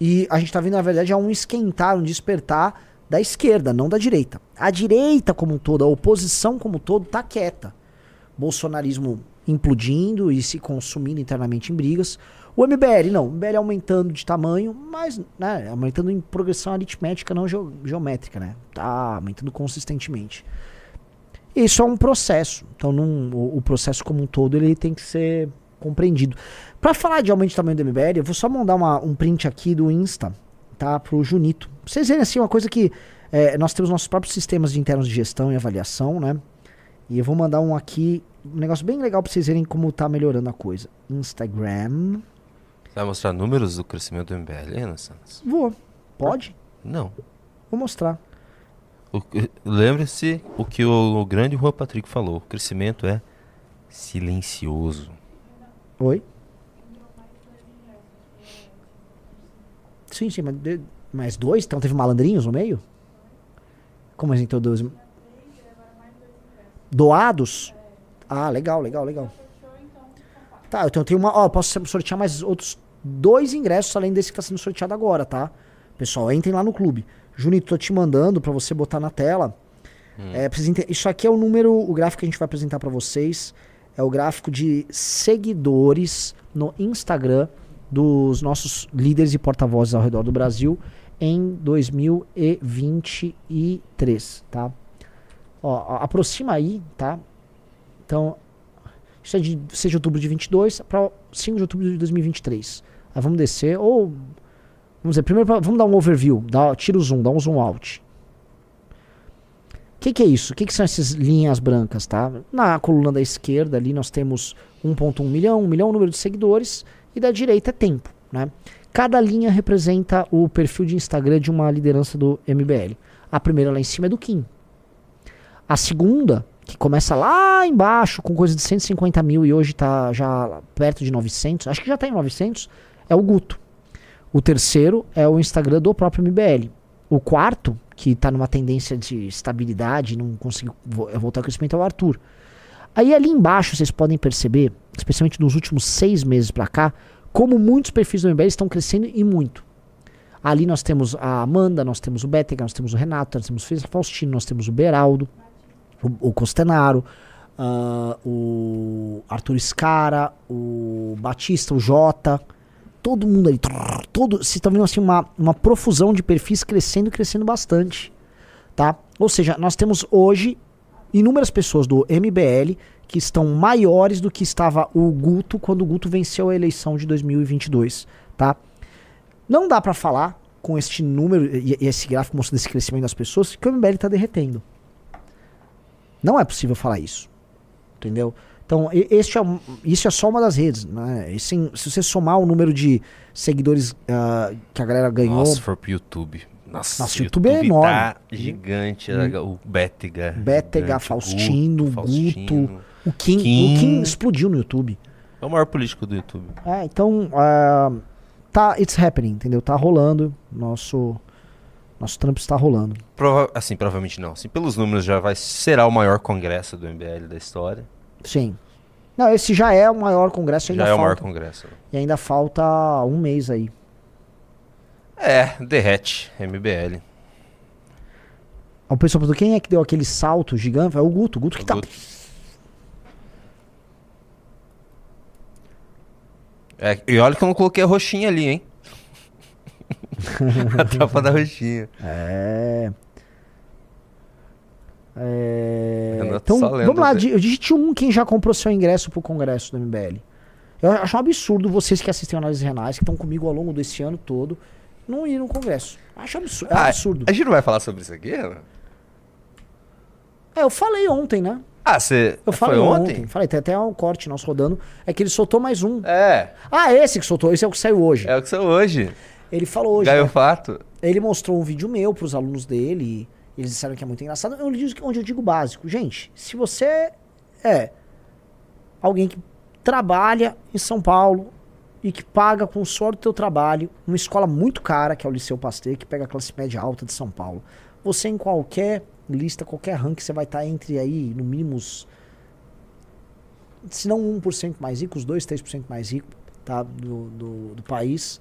S2: E a gente tá vendo, na verdade, a um esquentar, um despertar da esquerda, não da direita. A direita como um todo, a oposição como um todo, tá quieta. Bolsonarismo implodindo e se consumindo internamente em brigas. O MBL, não. O MBL aumentando de tamanho, mas né, aumentando em progressão aritmética, não geo- geométrica, né? Tá aumentando consistentemente. Isso é um processo. Então, num- o, o processo como um todo ele tem que ser compreendido. Para falar de aumento de tamanho do MBL, eu vou só mandar uma- um print aqui do Insta, tá? Pro Junito. Pra vocês verem assim, uma coisa que é, nós temos nossos próprios sistemas de internos de gestão e avaliação, né? E eu vou mandar um aqui, um negócio bem legal pra vocês verem como tá melhorando a coisa. Instagram.
S1: Você vai mostrar números do crescimento do MBL, Ana Santos?
S2: Vou. Pode?
S1: Não.
S2: Vou mostrar.
S1: Lembre-se o que o, o grande Juan Patrick falou. O crescimento é silencioso.
S2: Oi? Sim, sim, mas, mais dois? Então teve malandrinhos no meio? Como assim, então dois? Doados? Ah, legal, legal, legal. Tá, então tenho uma. Ó, posso sortear mais outros dois ingressos além desse que tá sendo sorteado agora, tá? Pessoal, entrem lá no clube. Junito, tô te mandando pra você botar na tela. É, precisa ente- Isso aqui é o número, o gráfico que a gente vai apresentar pra vocês. É o gráfico de seguidores no Instagram dos nossos líderes e porta-vozes ao redor do Brasil em 2023, tá? Ó, aproxima aí, tá? Então, isso é de 6 de outubro de 22 para 5 de outubro de 2023. Aí vamos descer, ou. Vamos dizer, primeiro vamos dar um overview. Dá, tira o zoom, dá um zoom out. O que, que é isso? O que, que são essas linhas brancas, tá? Na coluna da esquerda ali nós temos 1.1 milhão, 1 milhão o número de seguidores, e da direita é tempo, né? Cada linha representa o perfil de Instagram de uma liderança do MBL. A primeira lá em cima é do Kim. A segunda, que começa lá embaixo com coisa de 150 mil e hoje tá já perto de 900, acho que já tá em 900, é o Guto. O terceiro é o Instagram do próprio MBL. O quarto, que tá numa tendência de estabilidade, não conseguiu vo- voltar ao crescimento, é o Arthur. Aí ali embaixo vocês podem perceber, especialmente nos últimos seis meses pra cá, como muitos perfis do MBL estão crescendo e muito. Ali nós temos a Amanda, nós temos o Bétega, nós temos o Renato, nós temos o Faustino, nós temos o Beraldo, o, o Costenaro, ah, o Arthur Scara, o Batista, o Jota, todo mundo ali, todo, vocês estão vendo assim uma, uma profusão de perfis crescendo crescendo bastante, tá? Ou seja, nós temos hoje inúmeras pessoas do MBL que estão maiores do que estava o Guto quando o Guto venceu a eleição de 2022, tá? Não dá pra falar com este número e, e esse gráfico mostrando esse crescimento das pessoas que o MBL tá derretendo. Não é possível falar isso. Entendeu? Então, este é, isso é só uma das redes. Né? Sem- se você somar o número de seguidores ah, que a galera ganhou.
S1: Nossa, se for pro YouTube. Nossa,
S2: Nossa, o YouTube é enorme.
S1: Tá gigante. O Bétega.
S2: Bétega, Faustino, Guto.
S1: Faustino.
S2: o, Kim,
S1: Kim.
S2: o Kim explodiu no YouTube.
S1: É o maior político do YouTube.
S2: É, então, ah, tá, it's happening, entendeu? Tá rolando. Nosso, nosso trampo está rolando.
S1: Prova assim, provavelmente não. Assim, pelos números já vai será o maior congresso do MBL da história.
S2: Sim. Não, esse já é o maior congresso. Ainda
S1: já é o maior
S2: falta,
S1: congresso.
S2: E ainda falta um mês aí.
S1: É, derrete, MBL.
S2: O pessoal perguntou quem é que deu aquele salto gigante? É o Guto. O Guto que tá.
S1: Guto. É, e olha que eu não coloquei a roxinha ali, hein? (laughs) a (laughs) tropa da roxinha.
S2: É. É, Então, vamos lá, digite um quem já comprou seu ingresso pro congresso do MBL. Eu acho um absurdo vocês que assistem análises renais, que estão comigo ao longo desse ano todo, não ir no congresso. Acho absurdo. É
S1: Ah,
S2: absurdo.
S1: A gente não vai falar sobre isso aqui, Renan?
S2: É, eu falei ontem, né?
S1: Ah, você.
S2: Eu
S1: Foi
S2: falei
S1: ontem?
S2: ontem. Falei, tem até um corte nosso rodando. É que ele soltou mais um.
S1: É,
S2: Ah, esse que soltou, esse é o que saiu hoje.
S1: é o que sou hoje.
S2: Ele falou hoje. né?
S1: Gaiofato.
S2: Ele mostrou um vídeo meu pros alunos dele. E eles disseram que é muito engraçado. Eu digo, onde eu digo básico. Gente, se você é alguém que trabalha em São Paulo e que paga com o suor do teu trabalho uma escola muito cara, que é o Liceu Pasteur, que pega a classe média alta de São Paulo. Você em qualquer lista, qualquer ranking, você vai estar entre aí, no mínimo, os, se não 1% mais rico, os 2, 3% mais rico tá, do, do, do país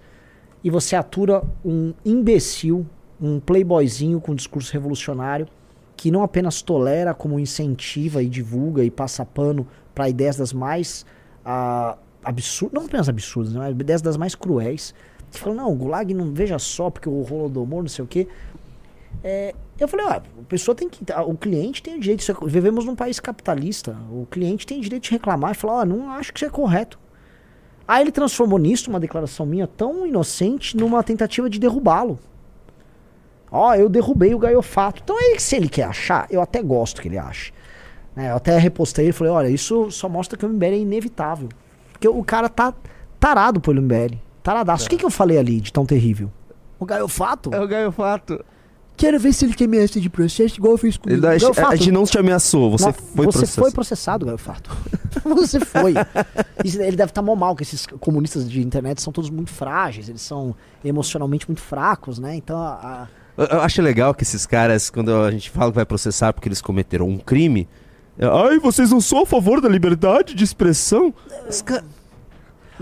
S2: e você atura um imbecil, um playboyzinho com discurso revolucionário, que não apenas tolera, como incentiva e divulga e passa pano para ideias das mais ah, absurdas, não apenas absurdas, né, mas ideias das mais cruéis. Que falam, não, o Gulag não veja só porque o Holodomor, não sei o quê. É, eu falei, ah, a pessoa tem que. O cliente tem o direito. Vivemos num país capitalista. O cliente tem o direito de reclamar e falar, ó, não acho que isso é correto. Aí ele transformou nisso, uma declaração minha tão inocente, numa tentativa de derrubá-lo. Ó, eu derrubei o gaiofato. Então é se ele quer achar, eu até gosto que ele ache. Né, eu até repostei e falei, olha, isso só mostra que o MBL é inevitável. Porque o cara tá tarado pelo MBL. Taradaço. O que, que eu falei ali de tão terrível? O gaiofato?
S6: É o Gaiofato.
S2: Quero ver se ele quer ameaça de processo, igual eu fiz comigo.
S6: Ele- a,
S2: Gaiofato,
S6: a gente não te ameaçou, você
S2: não,
S6: foi
S2: você
S6: processado.
S2: foi processado, gaiofato. (laughs) Você foi. (laughs) Isso- ele deve estar mal mal, que esses comunistas de internet são todos muito frágeis, eles são emocionalmente muito fracos, né? Então, a- a-
S6: Eu, eu acho legal que esses caras, quando a gente fala que vai processar porque eles cometeram um crime. Ai, vocês não são a favor da liberdade de expressão? Os ca-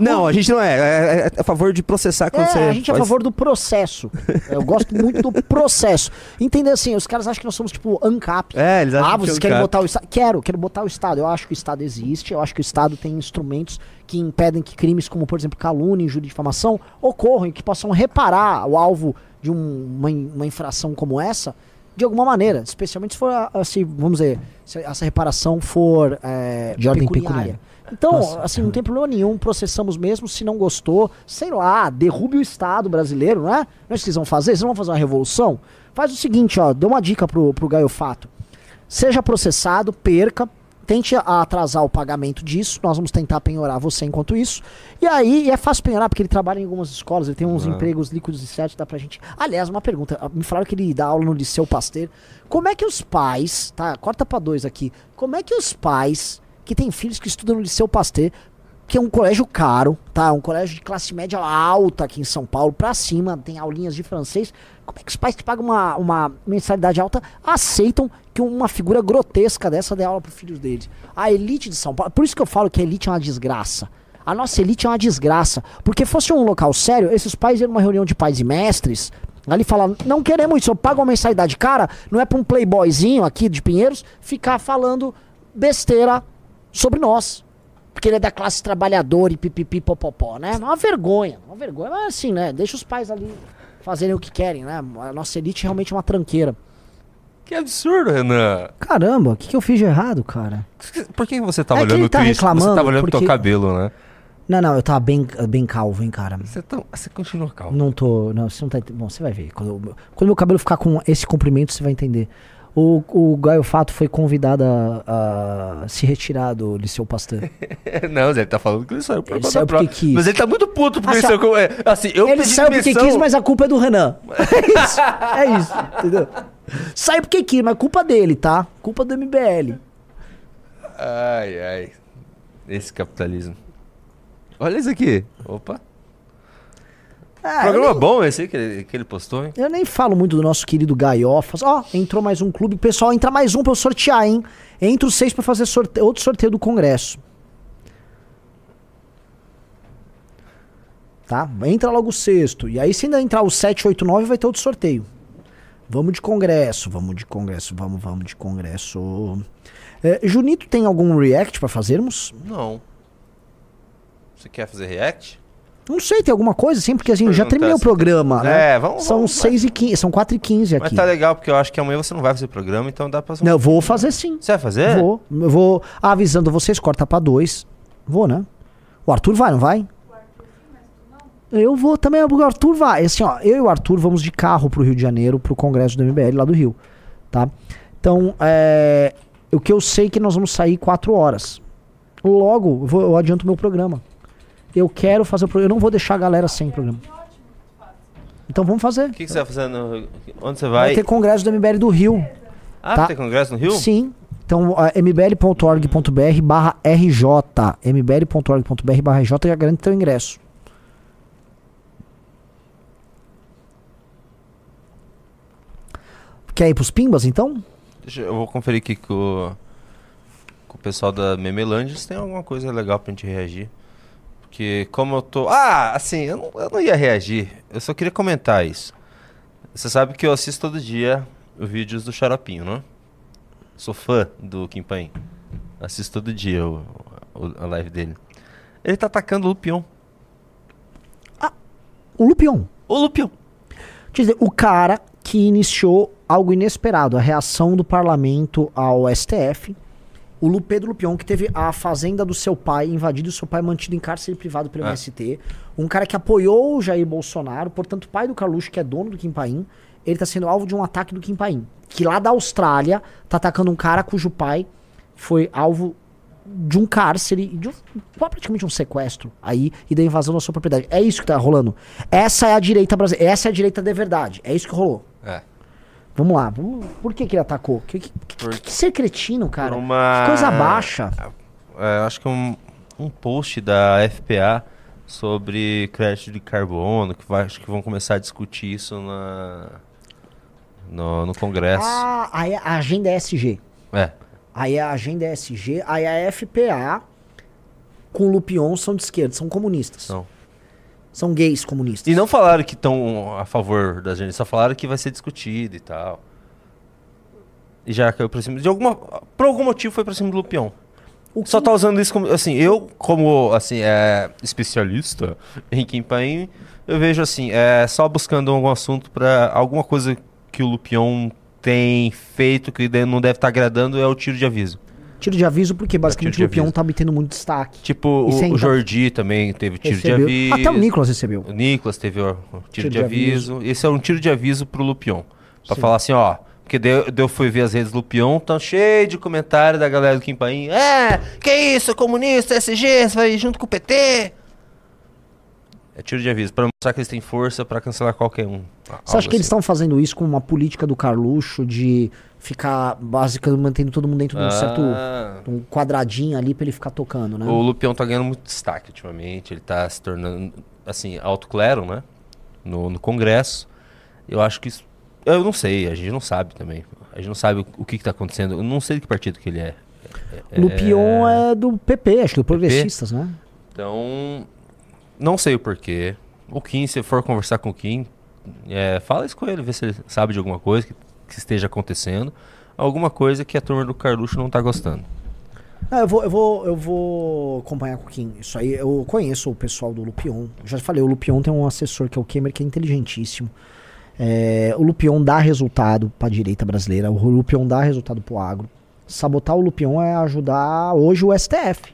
S6: Não, a gente não é. É, é a favor de processar quando
S2: é,
S6: você.
S2: a gente é a
S6: faz-
S2: favor do processo. (laughs) Eu gosto muito do processo. Entender assim, os caras acham que nós somos tipo ANCAP.
S6: É, eles acham
S2: Ah,
S6: que
S2: vocês
S6: é um
S2: querem botar o Estado? Quero, quero botar o Estado. Eu acho que o Estado existe, eu acho que o Estado tem instrumentos que impedem que crimes como, por exemplo, calúnia, injúria e difamação ocorram e que possam reparar o alvo de um- uma, uma infração como essa de alguma maneira, especialmente se for, assim, vamos dizer, se essa reparação for é,
S7: De ordem pecuniária.
S2: Então,
S7: Nossa.
S2: assim, não tem problema nenhum, processamos mesmo, se não gostou, sei lá, derrube o Estado brasileiro, não é? Não é isso que vocês vão fazer? Vocês não vão fazer uma revolução? Faz o seguinte, ó, dou uma dica pro, pro Gaio Fato. Seja processado, perca, tente atrasar o pagamento disso, nós vamos tentar penhorar você enquanto isso. E aí, e é fácil penhorar, porque ele trabalha em algumas escolas, ele tem uns empregos líquidos e certos, dá pra gente... Aliás, uma pergunta, ah, me falaram que ele dá aula no Liceu Pasteur. Como é que os pais, tá, corta pra dois aqui, como é que os pais que têm filhos que estudam no Liceu Pasteur, que é um colégio caro, tá? Um colégio de classe média alta aqui em São Paulo, pra cima, tem aulinhas de francês. Como é que os pais que pagam uma, uma mensalidade alta aceitam que uma figura grotesca dessa dê aula pros filhos deles? A elite de São Paulo, por isso que eu falo que a elite é uma desgraça. A nossa elite é uma desgraça. Porque fosse um local sério, esses pais iam numa reunião de pais e mestres, ali falar, não queremos isso, eu pago uma mensalidade cara, não é pra um playboyzinho aqui de Pinheiros ficar falando besteira sobre nós. Porque ele é da classe trabalhadora e pipipi popopó, né? Uma vergonha, uma vergonha. Mas assim, né? Deixa os pais ali fazerem o que querem, né? A nossa elite realmente é uma tranqueira.
S1: Que absurdo, Renan.
S2: Caramba, o que, que eu fiz de errado, cara?
S1: Por que você tava
S2: É que
S1: olhando
S2: ele tá?
S1: Você
S2: reclamando
S1: tava olhando pro teu
S2: porque-
S1: cabelo, né?
S2: Não, não, eu tava bem, bem calvo, hein, cara.
S1: Você, tá, você continua calmo.
S2: Não tô. Não, você não tá Bom, você vai ver. Quando, eu- quando meu cabelo ficar com esse comprimento, você vai entender. O, o Gaio Fato foi convidado a, a se retirar do Liceu Pasteur. (laughs)
S1: não, ele tá falando que ele saiu por
S2: Ele
S1: conta
S2: saiu porque quis.
S1: Mas ele tá muito puto porque ele
S2: sa-
S1: saiu. com- é, Assim, eu
S2: Ele saiu porque quis, mas a culpa é do Renan. (laughs) É isso. É isso, entendeu? Saiu porque quis, mas culpa dele, tá? Culpa do MBL.
S1: Ai, ai. Esse capitalismo.
S6: Olha isso aqui.
S1: Opa.
S2: Ah, eu,
S1: Programa
S2: nem,
S1: bom esse aí que ele, que ele postou, hein?
S2: eu nem falo muito do nosso querido Gaiofas. Ó, entrou mais um clube. Pessoal, entra mais um pra eu sortear, hein? Entra os seis pra fazer sorte... outro sorteio do Congresso. Tá? Entra logo o sexto. E aí, se ainda entrar o 7, 8, 9, vai ter outro sorteio. Vamos de Congresso, vamos de Congresso, vamos, vamos de Congresso. É, Junito, tem algum react pra fazermos?
S1: Não. Você quer fazer react?
S2: Não sei, tem alguma coisa assim, porque assim, eu já terminei o
S1: se-
S2: programa, né?
S1: É, vamos-
S2: São
S1: vamos-
S2: 6 e 15, são 4 e 15
S1: Mas
S2: aqui.
S1: tá legal, porque eu acho que amanhã você não vai fazer programa, então dá pra
S2: Não, eu vou fazer sim.
S1: Você vai fazer?
S2: Vou. Eu vou avisando vocês, corta pra dois. Vou, né? O Arthur vai, não vai? Eu vou também, o Arthur vai. Assim, ó, eu e o Arthur vamos de carro pro Rio de Janeiro, pro congresso do MBL lá do Rio, tá? Então, é, o que eu sei é que nós vamos sair quatro horas. Logo, eu, vou, eu adianto meu programa. Eu quero fazer o programa, eu não vou deixar a galera sem programa. Então vamos fazer.
S1: O que, que você vai fazer? No... Onde você
S2: Vai
S1: vai?
S2: ter congresso do MBL do Rio.
S1: Ah,
S2: tá.
S1: tem congresso no Rio?
S2: Sim. Então, mbl.org.br barra RJ. mbl.org.br barra RJ já garante teu ingresso. Quer ir pros Pimbas, então?
S1: Deixa, eu vou conferir aqui com o, com o pessoal da Memelândia se tem alguma coisa legal pra gente reagir. Porque como eu tô. Ah, assim, eu não, eu não ia reagir. Eu só queria comentar isso. Você sabe que eu assisto todo dia os vídeos do Xaropinho, não? Sou fã do Kim Paim. Assisto todo dia o, o- a live dele. Ele tá atacando o Lupion.
S2: O Lupion.
S1: O Lupion.
S2: Quer dizer, o cara que iniciou algo inesperado, a reação do parlamento ao STF. O Lu Pedro Lupion, que teve a fazenda do seu pai invadida e o seu pai mantido em cárcere privado pelo
S1: É.
S2: MST. Um cara que apoiou o Jair Bolsonaro, portanto, pai do Carluxo, que é dono do Kim Paim, ele tá sendo alvo de um ataque do Kim Paim. Que lá da Austrália tá atacando um cara cujo pai foi alvo de um cárcere, de um, praticamente um sequestro aí e da invasão da sua propriedade. É isso que tá rolando. Essa é a direita brasileira. Essa é a direita de verdade. É isso que rolou. Vamos lá. Vamos, por que, que ele atacou? Que, que,
S1: Por-
S2: que ser cretino, cara?
S1: Uma-
S2: Que coisa baixa.
S1: é, acho que um, um post da FPA sobre crédito de carbono, que vai, acho que vão começar a discutir isso na, no, no Congresso.
S2: Ah, aí a agenda é SG.
S1: É.
S2: Aí a agenda é SG, aí a FPA com o Lupion são de esquerda, são comunistas.
S1: São.
S2: São gays comunistas.
S1: E não falaram que estão a favor da gente, só falaram que vai ser discutido e tal. E já caiu pra cima. De alguma, por algum motivo foi pra cima do Lupion.
S2: O
S1: Só tá usando isso como. Assim, eu, como assim, é, especialista (laughs) em Kim Paim, eu vejo assim, é só buscando algum assunto pra. alguma coisa que o Lupion tem feito que não deve estar agradando é o tiro de aviso.
S2: Tiro de aviso porque basicamente
S1: tiro
S2: o
S1: aviso.
S2: tá obtendo muito destaque.
S1: Tipo,
S2: E sem
S1: o, o Jordi também teve tiro
S2: Recebeu.
S1: de aviso.
S2: Até o Nicolas recebeu.
S1: O Nicolas teve o, tiro,
S2: Tiro
S1: de,
S2: de
S1: aviso. Esse é um tiro de aviso pro Lupion. Pra
S2: Sim.
S1: falar assim, ó. Porque daí eu, daí eu fui ver as redes do Lupion, tá cheio de comentário da galera do Kim Paim. É, que isso, comunista, SG, você vai junto com o PT. É tiro de aviso, pra mostrar que eles têm força pra cancelar qualquer um.
S2: Você acha que eles estão fazendo isso com uma política do Carluxo de ficar basicamente mantendo todo mundo dentro de um certo
S1: Ah,
S2: um quadradinho ali pra ele ficar tocando, né?
S1: O Lupion tá ganhando muito destaque ultimamente. Ele tá se tornando, assim, alto clero, né? No, no Congresso. Eu acho que isso. Eu não sei, a gente não sabe também. A gente não sabe o, que, que tá acontecendo. Eu não sei de que partido que ele é.
S2: O Lupion é do PP, acho que do Progressistas, né?
S1: Então, não sei o porquê. O Kim, se for conversar com o Kim, é, fala isso com ele, vê se ele sabe de alguma coisa que, que esteja acontecendo. Alguma coisa que a turma do Carluxo não tá gostando.
S2: Ah, eu, vou, eu, vou, eu vou acompanhar com o Kim. Isso aí, eu conheço o pessoal do Lupion. Já falei, o Lupion tem um assessor que é o Kemer, que é inteligentíssimo. É, o Lupion dá resultado pra direita brasileira. O Lupion dá resultado pro agro. Sabotar o Lupion é ajudar hoje o STF.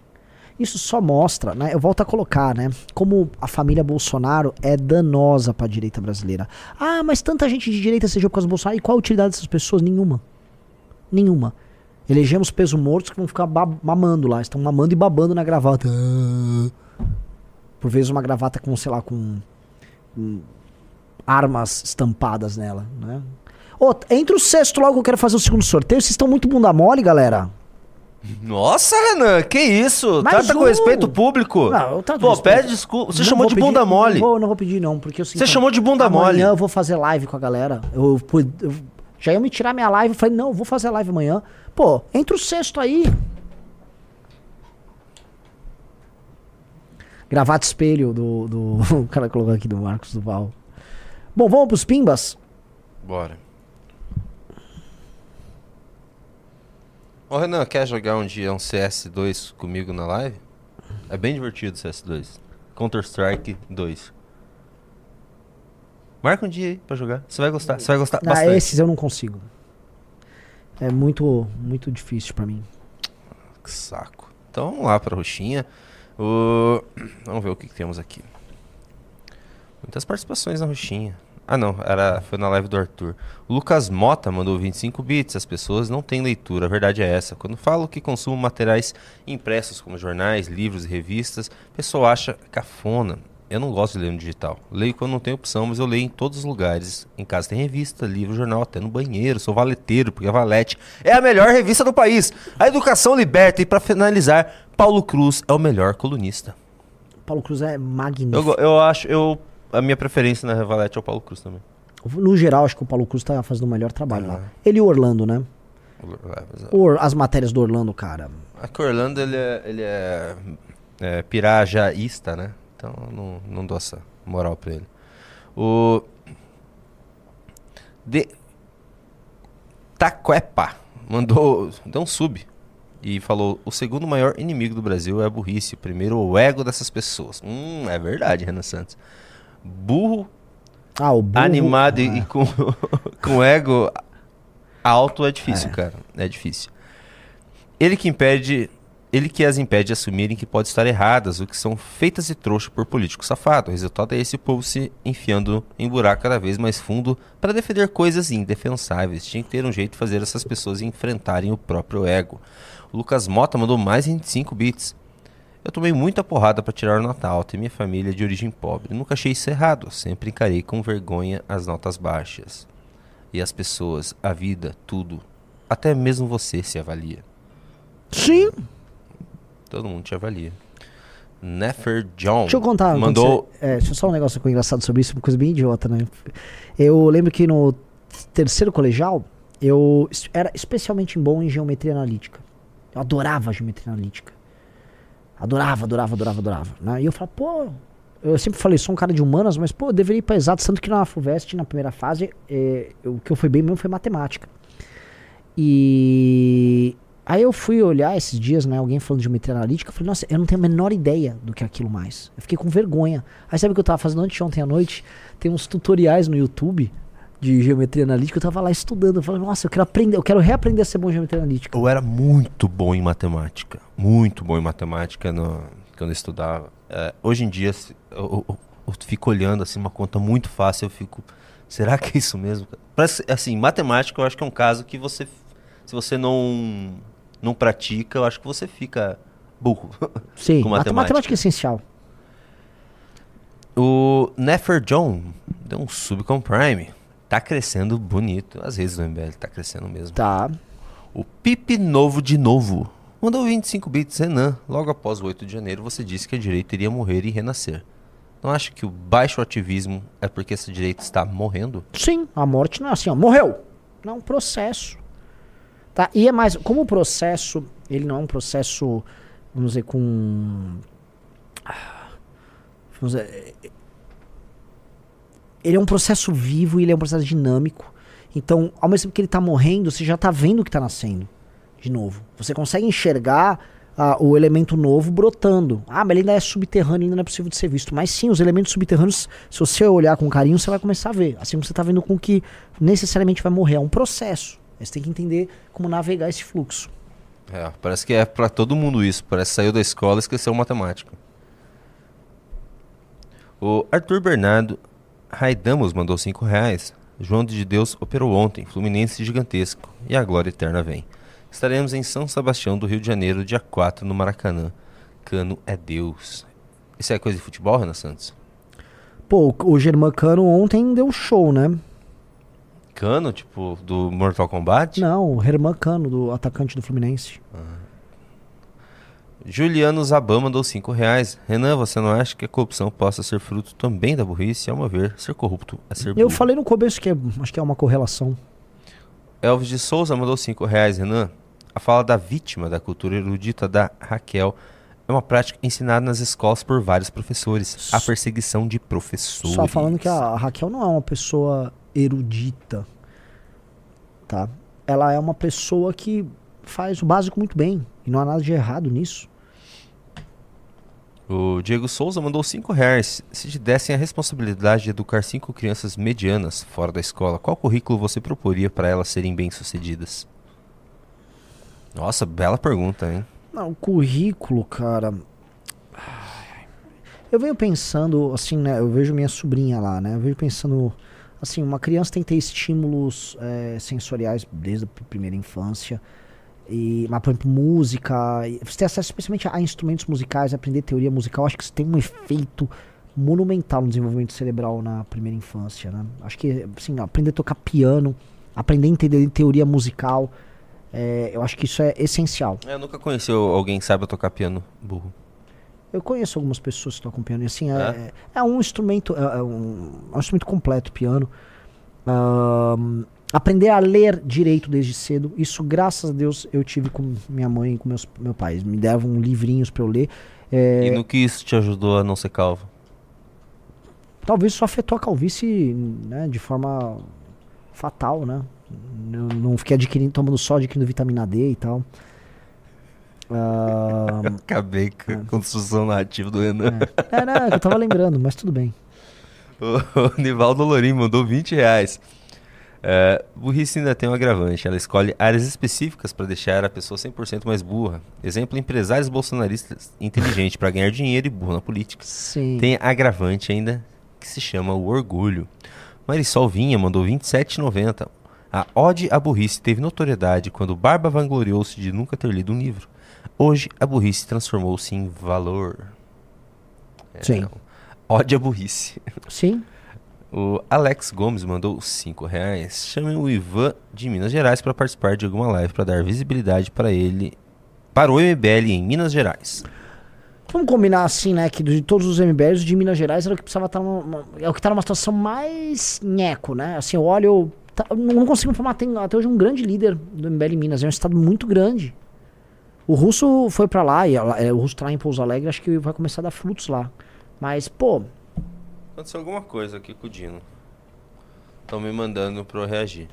S2: Isso só mostra, né? Eu volto a colocar, né? Como a família Bolsonaro é danosa pra direita brasileira. Ah, mas tanta gente de direita seja por causa do Bolsonaro. E qual a utilidade dessas pessoas? Nenhuma. Nenhuma. Elegemos peso mortos que vão ficar mamando lá. Estão mamando e babando na gravata. Por vezes uma gravata com, sei lá, com, com armas estampadas nela, né? Ô, entre o sexto logo que eu quero fazer o segundo sorteio. Vocês estão muito bunda mole, galera.
S1: Nossa, Renan, que isso?
S2: Mais
S1: Trata com
S2: um.
S1: respeito público.
S2: Não, eu trato
S1: Pô,
S2: respeito.
S1: pede desculpa. Você
S2: Não
S1: chamou
S2: vou
S1: de
S2: pedir-
S1: bunda mole.
S2: Não vou, não vou pedir, não, porque eu sinto-
S1: Você chamou de bunda
S2: amanhã
S1: mole.
S2: eu vou fazer live com a galera. Eu, eu- já ia me tirar minha live. Eu falei, não, eu vou fazer live amanhã. Pô, entra o sexto aí. Gravata espelho do, do. (laughs) O cara colocou aqui do Marcos Duval. Bom, vamos pros pimbas?
S1: Bora. Ô Renan, quer jogar um dia um CS2 comigo na live? É bem divertido o CS2. Counter-Strike 2. Marca um dia aí pra jogar. Você vai gostar. Você vai gostar
S2: Ah,
S1: bastante.
S2: esses eu não consigo. É muito, muito difícil pra mim.
S1: Que saco. Então vamos lá pra roxinha. O... Vamos ver o que, que temos aqui. Muitas participações na roxinha. Ah não, era, foi na live do Arthur. O Lucas Mota mandou 25 bits. As pessoas não têm leitura, a verdade é essa. Quando falo que consumo materiais impressos como jornais, livros e revistas, o pessoal acha cafona. Eu não gosto de ler no digital. Leio quando não tem opção, mas eu leio em todos os lugares. Em casa tem revista, livro, jornal, até no banheiro. Sou valeteiro, porque a Valete é a melhor revista do país. A educação liberta. E para finalizar, Paulo Cruz é o melhor colunista.
S2: Paulo Cruz é
S1: Eu,
S2: magnífico.
S1: go- eu acho, eu, a minha preferência na Valete é o Paulo Cruz também.
S2: No geral, acho que o Paulo Cruz tá fazendo o melhor trabalho lá.
S1: Ah.
S2: Ele e o Orlando, né?
S1: É,
S2: Or- as matérias do Orlando, cara.
S1: É que o Orlando, ele é, ele é, é pirajaísta, né? Então não, não dou essa moral pra ele. O... De... Taquepa mandou, deu um sub e falou, o segundo maior inimigo do Brasil é a burrice, o primeiro o ego dessas pessoas. Hum, é verdade, Renan Santos. Burro,
S2: Ah, burro,
S1: animado e,
S2: Ah.
S1: e com, (laughs) com ego alto é difícil, cara. É difícil. Ele que impede. Ele que as impede de assumirem que podem estar erradas, o que são feitas de trouxa por políticos safados. O resultado é esse povo se enfiando em buraco cada vez mais fundo para defender coisas indefensáveis. Tinha que ter um jeito de fazer essas pessoas enfrentarem o próprio ego. O Lucas Mota mandou mais 25 bits. Eu tomei muita porrada para tirar nota alta e minha família é de origem pobre. Nunca achei isso errado, sempre encarei com vergonha as notas baixas. E as pessoas, a vida, tudo. Até mesmo você se avalia.
S2: Sim.
S1: Todo mundo te avalia. Nefer John.
S2: Deixa eu contar.
S1: Mandou.
S2: você- é, deixa eu só um negócio que engraçado sobre isso, uma coisa bem idiota, né? Eu lembro que no terceiro colegial, eu era especialmente bom em geometria analítica. Eu adorava geometria analítica. Adorava, adorava, adorava, adorava. Né? E eu falava, pô, eu sempre falei, sou um cara de humanas, mas pô, eu deveria ir pra exatos, tanto que na FUVEST, na primeira fase, é, o que eu fui bem mesmo foi matemática. E aí eu fui olhar esses dias, né, alguém falando de geometria analítica, eu falei, nossa, eu não tenho a menor ideia do que é aquilo mais. Eu fiquei com vergonha. Aí sabe o que eu tava fazendo antes de ontem à noite? Tem uns tutoriais no YouTube de geometria analítica, eu tava lá estudando, eu falei, nossa, eu quero aprender, eu quero reaprender a ser bom em geometria analítica.
S1: Eu era muito bom em matemática. Muito bom em matemática no- quando eu estudava. É, hoje em dia, eu, eu- eu fico olhando assim, uma conta muito fácil, eu fico. Será que é isso mesmo? Parece, assim, matemática eu acho que é um caso que você. Se você não, não pratica, eu acho que você fica burro. (laughs)
S2: Sim,
S1: com
S2: mate-
S1: matemática.
S2: matemática é essencial.
S1: O Nefer John deu um sub com Prime. Tá crescendo bonito. Às vezes o MBL tá crescendo mesmo.
S2: Tá.
S1: O Pipe Novo de Novo mandou 25 bits Renan. Logo após o 8 de janeiro, você disse que a direita iria morrer e renascer. Não acha que o baixo ativismo é porque essa direita está morrendo?
S2: Sim, a morte não é assim, ó, morreu. Não, é um processo. Tá? E é mais, como o processo, ele não é um processo, vamos dizer, com. Vamos dizer, ele é um processo vivo e ele é um processo dinâmico. Então, ao mesmo tempo que ele tá morrendo, você já tá vendo o que tá nascendo. De novo. Você consegue enxergar ah, o elemento novo brotando. Ah, mas ele ainda é subterrâneo, ainda não é possível de ser visto. Mas sim, os elementos subterrâneos, se você olhar com carinho, você vai começar a ver. Assim como você tá vendo com que necessariamente vai morrer. É um processo. Você tem que entender como navegar esse fluxo.
S1: É, parece que é pra todo mundo isso. Parece que saiu da escola e esqueceu matemática. O Arthur Bernardo Raidamos mandou 5 reais. João de Deus operou ontem, Fluminense gigantesco. E a glória eterna vem. Estaremos em São Sebastião do Rio de Janeiro, dia 4, no Maracanã. Cano é Deus. Isso é coisa de futebol, Renan Santos?
S2: Pô, o- o Germancano ontem deu show, né?
S1: Cano, tipo, do Mortal Kombat?
S2: Não, o Herman Cano, do atacante do Fluminense.
S1: Juliano Zabam mandou 5 reais. Renan, você não acha que a corrupção possa ser fruto também da burrice? Ao meu ver, ser corrupto é ser
S2: Eu
S1: burro.
S2: falei no começo que é- acho que é uma correlação.
S1: Elvis de Souza mandou 5 reais, Renan. A fala da vítima da cultura erudita da Raquel é uma prática ensinada nas escolas por vários professores. A perseguição de professores.
S2: Só falando que a Raquel não é uma pessoa erudita, tá? Ela é uma pessoa que faz o básico muito bem. E não há nada de errado nisso.
S1: O Diego Souza mandou 5 reais. Se te dessem a responsabilidade de educar cinco crianças medianas fora da escola, qual currículo você proporia para elas serem bem-sucedidas? Nossa, bela pergunta, hein?
S2: Não, o currículo, cara. Eu venho pensando, assim, né? Eu vejo minha sobrinha lá, né? Eu vejo pensando, assim, uma criança tem que ter estímulos eh, sensoriais desde a primeira infância. E, mas, por exemplo, música. Você ter acesso especialmente a instrumentos musicais, aprender teoria musical, acho que isso tem um efeito monumental no desenvolvimento cerebral na primeira infância, né? Acho que, assim, aprender a tocar piano, aprender a entender teoria musical, eh, eu acho que isso é essencial.
S1: Eu nunca conheci alguém que saiba tocar piano burro.
S2: Eu conheço algumas pessoas que tocam piano e assim,
S1: É?
S2: é, é um instrumento, é, é um, é um instrumento completo, piano. Ahn, aprender a ler direito desde cedo, isso graças a Deus eu tive com minha mãe e com meus meu pai. Me davam livrinhos pra eu ler. É,
S1: E no que isso te ajudou a não ser calvo?
S2: Talvez isso afetou a calvície né, de forma fatal, né? Eu não fiquei adquirindo, tomando só adquirindo vitamina D e tal. Ahn, (laughs)
S1: Acabei com a construção narrativa do Renan.
S2: é, não, é que eu tava lembrando, mas tudo bem. (laughs)
S1: O Nivaldo Lorim mandou 20 reais. É, burrice ainda tem um agravante. Ela escolhe áreas específicas para deixar a pessoa 100% mais burra. Exemplo, empresários bolsonaristas inteligentes para ganhar dinheiro e burro na política.
S2: Sim.
S1: Tem agravante ainda que se chama o orgulho. Marisol Vinha mandou 27,90. A ode à burrice teve notoriedade quando Barba vangloriou-se de nunca ter lido um livro. Hoje, a burrice transformou-se em valor. É,
S2: Sim.
S1: Ode à burrice.
S2: Sim.
S1: O Alex Gomes mandou 5 reais. Chamem o Ivan de Minas Gerais para participar de alguma live para dar visibilidade para ele para o MBL em Minas Gerais.
S2: Vamos combinar assim, né? Que de todos os MBLs, o de Minas Gerais era o que precisava estar numa, numa- é o que tá numa situação mais nheco, né? Assim, eu tá- eu não consigo informar, tem até hoje um grande líder do MBL em Minas, é um estado muito grande. O russo foi pra lá, e é, o russo tá lá em Pouso Alegre, acho que vai começar a dar frutos lá. Mas, pô,
S1: Aconteceu alguma coisa aqui com o Dino. Estão me mandando pra eu reagir.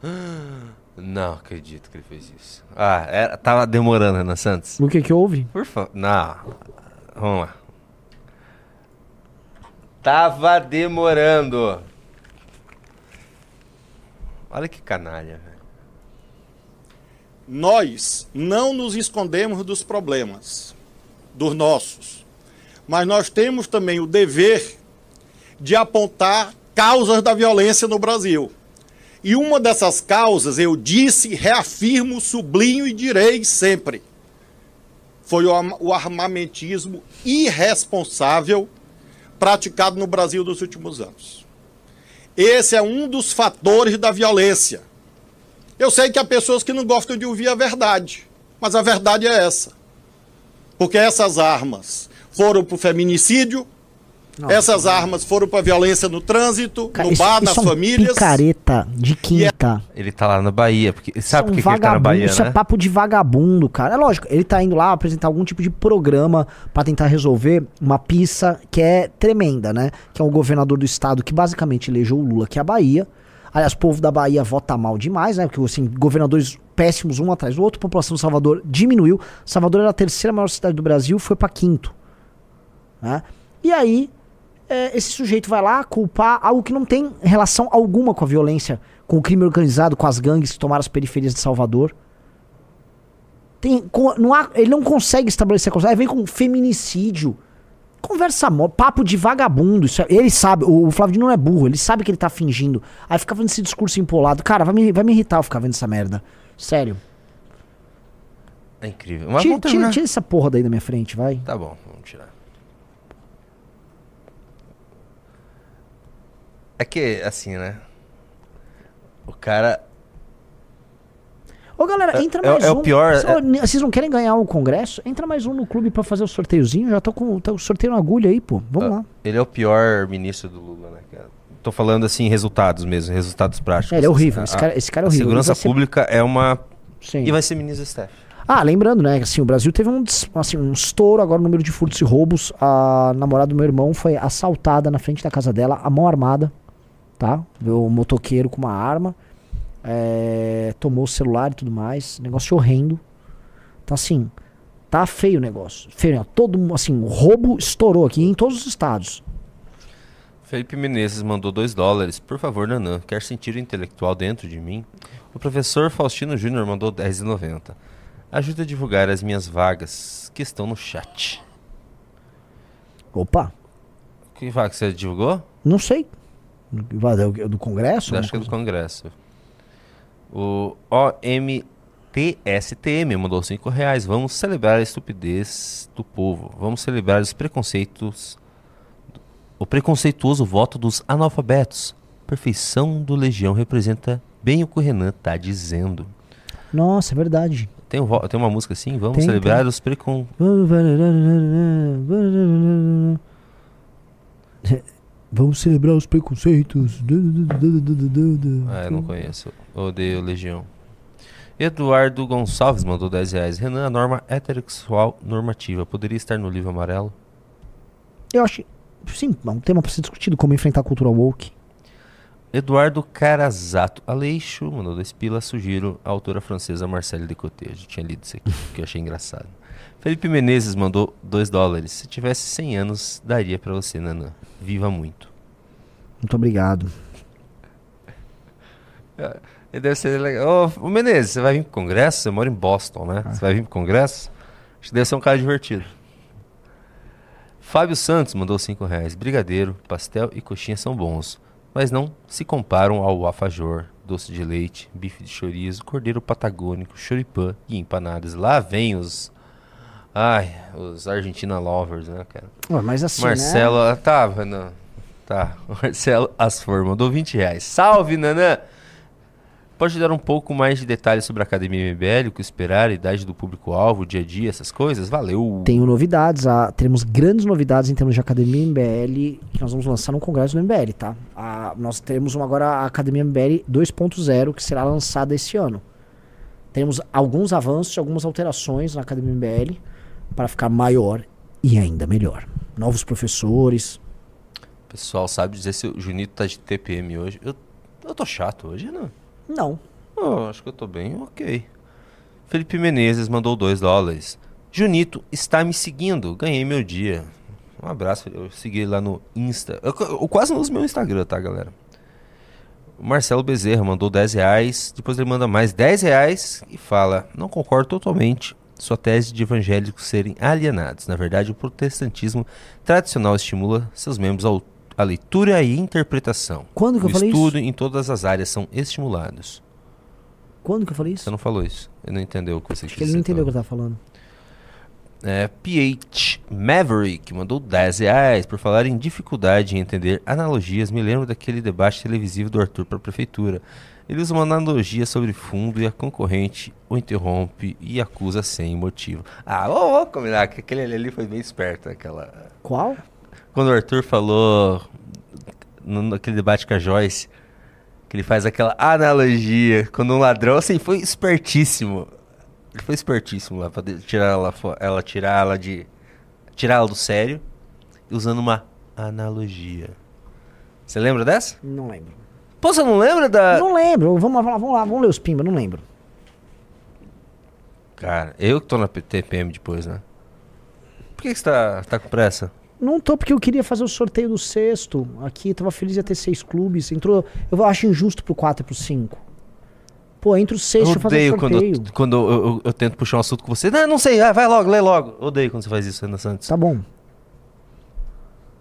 S1: (gasps) Não acredito que ele fez isso. Ah, era, tava demorando, Renan Santos.
S2: o que que houve?
S1: Por favor. Não. Vamos lá. Tava demorando. Olha que canalha, velho.
S7: Nós não nos escondemos dos problemas, dos nossos, mas nós temos também o dever de apontar causas da violência no Brasil. E uma dessas causas, eu disse, reafirmo, sublinho e direi sempre, foi o arma- o armamentismo irresponsável praticado no Brasil nos últimos anos. Esse é um dos fatores da violência. Eu sei que há pessoas que não gostam de ouvir a verdade, mas a verdade é essa. Porque essas armas foram para o feminicídio, essas armas foram para violência no trânsito,
S2: Cara,
S7: no
S2: isso,
S7: bar,
S2: isso
S7: nas
S2: é um
S7: famílias.
S2: picareta de quinta.
S1: Ele tá lá na Bahia. Porque, sabe
S2: Isso
S1: por
S2: é um
S1: que, que ele tá na Bahia,
S2: Isso
S1: né?
S2: é papo de vagabundo, cara. É lógico, ele tá indo lá apresentar algum tipo de programa pra tentar resolver uma pista que é tremenda, né? Que é o governador do estado que basicamente elegeu o Lula, que é a Bahia. Aliás, o povo da Bahia vota mal demais, né? Porque, assim, governadores péssimos um atrás do outro, a população de Salvador diminuiu. Salvador era a terceira maior cidade do Brasil, foi pra quinto. Né? E aí, é, esse sujeito vai lá culpar algo que não tem relação alguma com a violência, com o crime organizado, com as gangues que tomaram as periferias de Salvador. Tem, co- não há- ele não consegue estabelecer coisa. Aí vem com feminicídio. Conversa papo de vagabundo. Isso é- ele sabe, o, o Flávio não é burro, ele sabe que ele tá fingindo. Aí fica fazendo esse discurso empolado. Cara, vai me, vai me irritar eu ficar vendo essa merda. Sério.
S1: É incrível. Mas
S2: Tira, tira, tira essa porra daí da minha frente, vai.
S1: Tá bom, vamos tirar. É que, assim, né? O cara.
S2: Ô galera,
S1: É-
S2: entra
S1: é-
S2: mais
S1: é
S2: um.
S1: o pior, é-
S2: ô, n- Vocês não querem ganhar o congresso? Entra mais um no clube pra fazer o sorteiozinho. Já tô com tô sorteio na agulha aí, pô. Vamos
S1: Ah,
S2: lá.
S1: Ele é o pior ministro do Lula, né, cara? Tô falando assim, resultados mesmo, resultados práticos.
S2: É, ele é horrível.
S1: A-
S2: Esse cara, esse cara é horrível.
S1: segurança
S2: ser-
S1: pública é uma.
S2: Sim.
S1: E vai ser ministro do STF.
S2: Ah, lembrando, né? Assim, o Brasil teve um, assim, um estouro agora no número de furtos e roubos. A namorada do meu irmão foi assaltada na frente da casa dela, a mão armada, tá? O motoqueiro com uma arma. é, tomou o celular e tudo mais. Negócio horrendo. Então, assim, tá feio o negócio. Feio, né? Todo, assim, o roubo estourou aqui em todos os estados.
S1: Felipe Menezes mandou 2 dólares. Por favor, Nanã, quer sentir o intelectual dentro de mim? O professor Faustino Júnior mandou 10,90. Ajuda a divulgar as minhas vagas que estão no chat.
S2: Opa,
S1: Que vaga que você divulgou?
S2: não sei. Do, do Congresso?
S1: Acho que é do Congresso. O OMTSTM mandou 5 reais. Vamos celebrar a estupidez do povo. Vamos celebrar os preconceitos. O preconceituoso voto dos analfabetos. Perfeição do Legião representa bem o que o Renan tá dizendo.
S2: Nossa, é verdade.
S1: Tem, um tem uma música assim? Vamos
S2: Tem,
S1: celebrar
S2: tem.
S1: os precon...
S2: Vamos celebrar os preconceitos.
S1: Ah, eu não conheço. Odeio Legião. Eduardo Gonçalves mandou 10 reais. Renan, a norma heterossexual normativa poderia estar no livro amarelo?
S2: Eu acho. Sim, é um tema pra ser discutido como enfrentar a cultura woke.
S1: Eduardo Carazato Aleixo mandou dois pilas. Sugiro a autora francesa Marcelle Decoté. Eu já tinha lido isso aqui, que eu achei engraçado. Felipe Menezes mandou 2 dólares. Se tivesse 100 anos, daria pra você, Nanã. Viva muito.
S2: Muito obrigado.
S1: Ele deve ser legal. Ô, ô, Menezes, você vai vir pro congresso? Você mora em Boston, né?
S2: Ah.
S1: Você vai vir pro congresso? Acho que deve ser um cara divertido. Fábio Santos mandou 5 reais. Brigadeiro, pastel e coxinha são bons, mas não se comparam ao alfajor, doce de leite, bife de chorizo, cordeiro patagônico, choripã e empanadas. Lá vem os... Ai, os Argentina lovers, né, cara?
S2: Ué, mas assim,
S1: Marcelo,
S2: né?
S1: tá, Renan. Tá. (laughs) Marcelo Asfor mandou 20 reais. Salve, Nanã! Pode dar um pouco mais de detalhes sobre a Academia MBL, o que esperar, a idade do público-alvo, o dia a dia, essas coisas? Valeu!
S2: Tenho novidades, ah, teremos grandes novidades em termos de Academia MBL que nós vamos lançar no Congresso do MBL, tá? Ah, nós teremos agora a Academia MBL 2.0 que será lançada esse ano. Temos alguns avanços, algumas alterações na Academia MBL para ficar maior e ainda melhor. Novos professores.
S1: Pessoal, sabe dizer se o Junito tá de TPM hoje? Eu, eu tô chato hoje, não?
S2: Não.
S1: Oh, acho que eu tô bem, ok. Felipe Menezes mandou 2 dólares. Junito está me seguindo, ganhei meu dia. Um abraço, eu segui lá no Insta. Eu, eu quase não uso meu Instagram, tá, galera? O Marcelo Bezerra mandou 10 reais. Depois ele manda mais 10 reais e fala: Não concordo totalmente sua tese de evangélicos serem alienados. Na verdade, o protestantismo tradicional estimula seus membros ao, à leitura e interpretação.
S2: Quando que
S1: o
S2: eu falei
S1: estudo em todas as áreas são estimulados.
S2: Quando que eu falei isso?
S1: Você não falou isso. Ele não entendeu o que você
S2: Acho que ele não entendeu o que eu tava falando.
S1: É, PH Maverick mandou 10 reais por falar em dificuldade em entender analogias. Me lembro daquele debate televisivo do Arthur para a prefeitura. Ele usa uma analogia sobre fundo e a concorrente o interrompe e acusa sem motivo. Ah, vamos, vamos combinar que aquele ali foi bem esperto. Aquela...
S2: Qual?
S1: Quando o Arthur falou naquele debate com a Joyce, que ele faz aquela analogia. Quando um ladrão, assim, foi espertíssimo. Ele foi espertíssimo lá pra tirar ela, ela tirar ela de. Tirar ela do sério, usando uma analogia. Você lembra dessa?
S2: Não lembro.
S1: Pô, você não lembra da.
S2: Não lembro. Vamos lá, vamos lá, vamos ler os pimba, não lembro.
S1: Cara, eu que tô na TPM depois, né? Por que, que você tá, tá com pressa?
S2: Não tô porque eu queria fazer o sorteio do sexto. Aqui, tava feliz de ter seis clubes. Entrou. Eu acho injusto pro 4 e pro 5. Pô, entre os seis,
S1: Eu
S2: fazer
S1: odeio
S2: o
S1: quando,
S2: sorteio.
S1: eu, quando eu, eu- eu tento puxar um assunto com você. Não, não sei, ah, vai logo, lê logo. Odeio quando você faz isso, Renan Santos.
S2: Tá bom,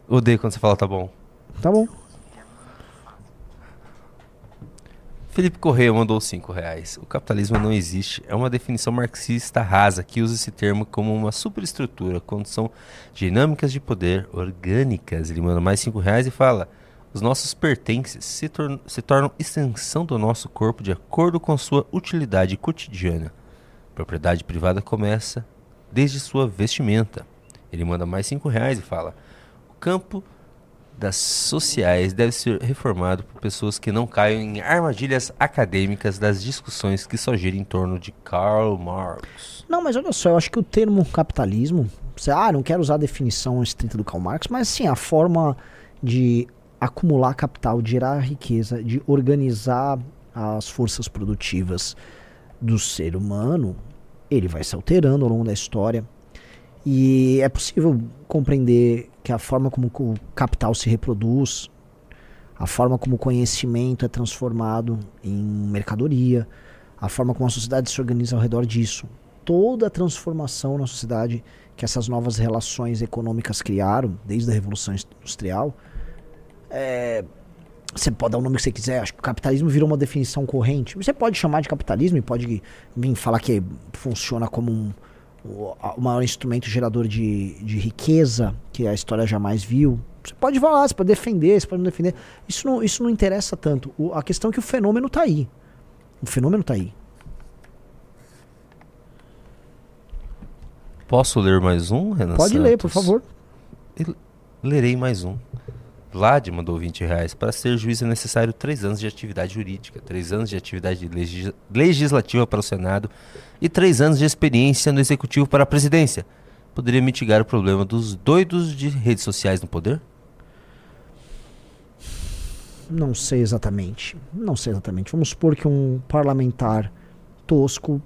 S1: Odeio quando você fala tá bom.
S2: tá bom.
S1: Felipe Correia mandou 5 reais. O capitalismo não existe. É uma definição marxista rasa que usa esse termo como uma superestrutura, quando são dinâmicas de poder orgânicas. Ele manda mais 5 reais e fala: Os nossos pertences se, tor- se tornam extensão do nosso corpo de acordo com sua utilidade cotidiana. Propriedade privada começa desde sua vestimenta. Ele manda mais 5 reais e fala: O campo das sociais deve ser reformado por pessoas que não caiam em armadilhas acadêmicas das discussões que só giram em torno de Karl Marx.
S2: Não, mas olha só, eu acho que o termo capitalismo, ah, não quero usar a definição estrita do Karl Marx, mas sim, a forma de acumular capital, de gerar riqueza, de organizar as forças produtivas do ser humano, ele vai se alterando ao longo da história. E é possível compreender que a forma como o capital se reproduz, a forma como o conhecimento é transformado em mercadoria, a forma como a sociedade se organiza ao redor disso, toda a transformação na sociedade que essas novas relações econômicas criaram, desde a Revolução Industrial, é, você pode dar o nome que você quiser, acho que o capitalismo virou uma definição corrente. Você pode chamar de capitalismo e pode vir falar que funciona como um, o o maior instrumento gerador de, de riqueza que a história jamais viu. Você pode falar, você pode defender, você pode não defender. Isso não, isso não interessa tanto. O- a questão é que o fenômeno está aí. O fenômeno está aí.
S1: Posso ler mais um, Renan
S2: Pode ler, por
S1: Santos?
S2: favor.
S1: Lerei mais um. Vlad mandou 20 reais. Para ser juiz é necessário 3 anos de atividade jurídica, 3 anos de atividade legis- legislativa para o Senado e 3 anos de experiência no Executivo para a presidência. Poderia mitigar o problema dos doidos de redes sociais no poder?
S2: Não sei exatamente. Não sei exatamente. Vamos supor que um parlamentar tosco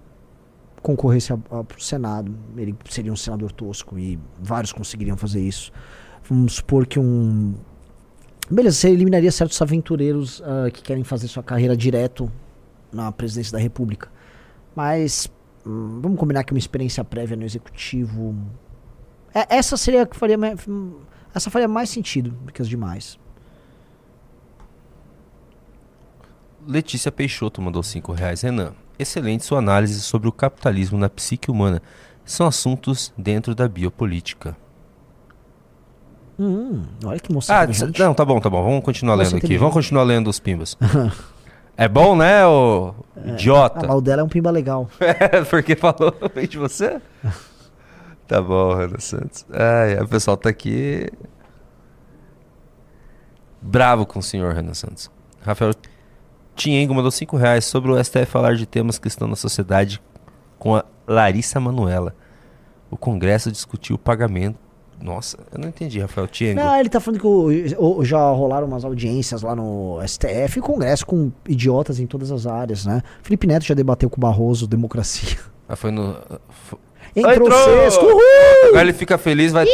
S2: concorresse a- a- pro Senado. Ele seria um senador tosco e vários conseguiriam fazer isso. Vamos supor que um. Beleza, você eliminaria certos aventureiros ah, que querem fazer sua carreira direto na presidência da República. Mas hum, vamos combinar que uma experiência prévia no executivo. É, essa seria a que faria. hum, Essa faria mais sentido do que as demais.
S1: Letícia Peixoto mandou 5 reais. Renan, excelente sua análise sobre o capitalismo na psique humana. São assuntos dentro da biopolítica.
S2: Hum, olha que moça
S1: Ah, não, tá bom, tá bom. Vamos continuar lendo aqui. Vamos continuar lendo os pimbas. (laughs) É bom, né, ô idiota?
S2: Ah, o dela é um pimba legal. (laughs)
S1: É, porque falou (laughs) bem de você? Tá bom, Renan Santos. Ai, o pessoal tá aqui. Bravo com o senhor Renan Santos. Rafael Tiengo mandou 5 reais sobre o STF falar de temas que estão na sociedade com a Larissa Manuela. O Congresso discutiu o pagamento. Nossa, eu não entendi, Rafael Tiengo.
S2: Não, ele tá falando que o- já rolaram umas audiências lá no STF e Congresso com idiotas em todas as áreas, né? Felipe Neto já debateu com o Barroso democracia.
S1: Ah, foi no.
S2: Entrou,
S1: Entrou!
S2: Sesco, uhul!
S1: Agora ele fica feliz, vai,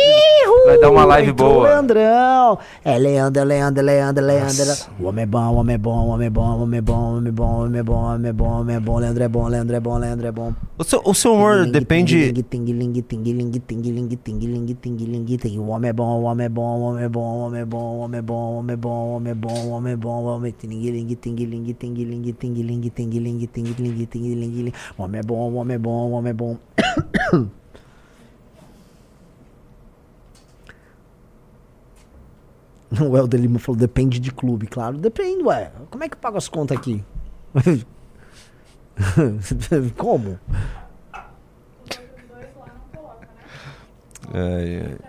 S1: vai dar uma live
S2: Entrou
S1: boa.
S2: Leandrão. É Leandro, Leandro, Leandro, Leandro.
S1: Nossa.
S2: O homem é bom, o homem é bom, o homem é bom, o homem é bom, o homem é bom, o homem é bom, o homem é bom, o homem é bom, Leandro é bom, Leandro é bom, Leandro é bom.
S1: O seu, o seu humor
S2: Ting-ling,
S1: depende.
S2: ting-ling, ting-ling, ting-ling, ting-ling, ting-ling, ting-ling, ting- O homem é bom, o homem é bom, o homem é bom, o homem é bom, o homem é bom, o homem é bom, o homem é bom, o homem é bom, o homem ting-ling, ting-ling, ting-ling, ting-ling, ting-ling, ting-ling, ting-ling, ting-ling. O homem é bom, o homem é bom, o homem é bom. (coughs) O Helder Lima falou, depende de clube. Claro, depende, ué. Como é que eu pago as contas aqui? (laughs) Como?
S1: Ai, ai.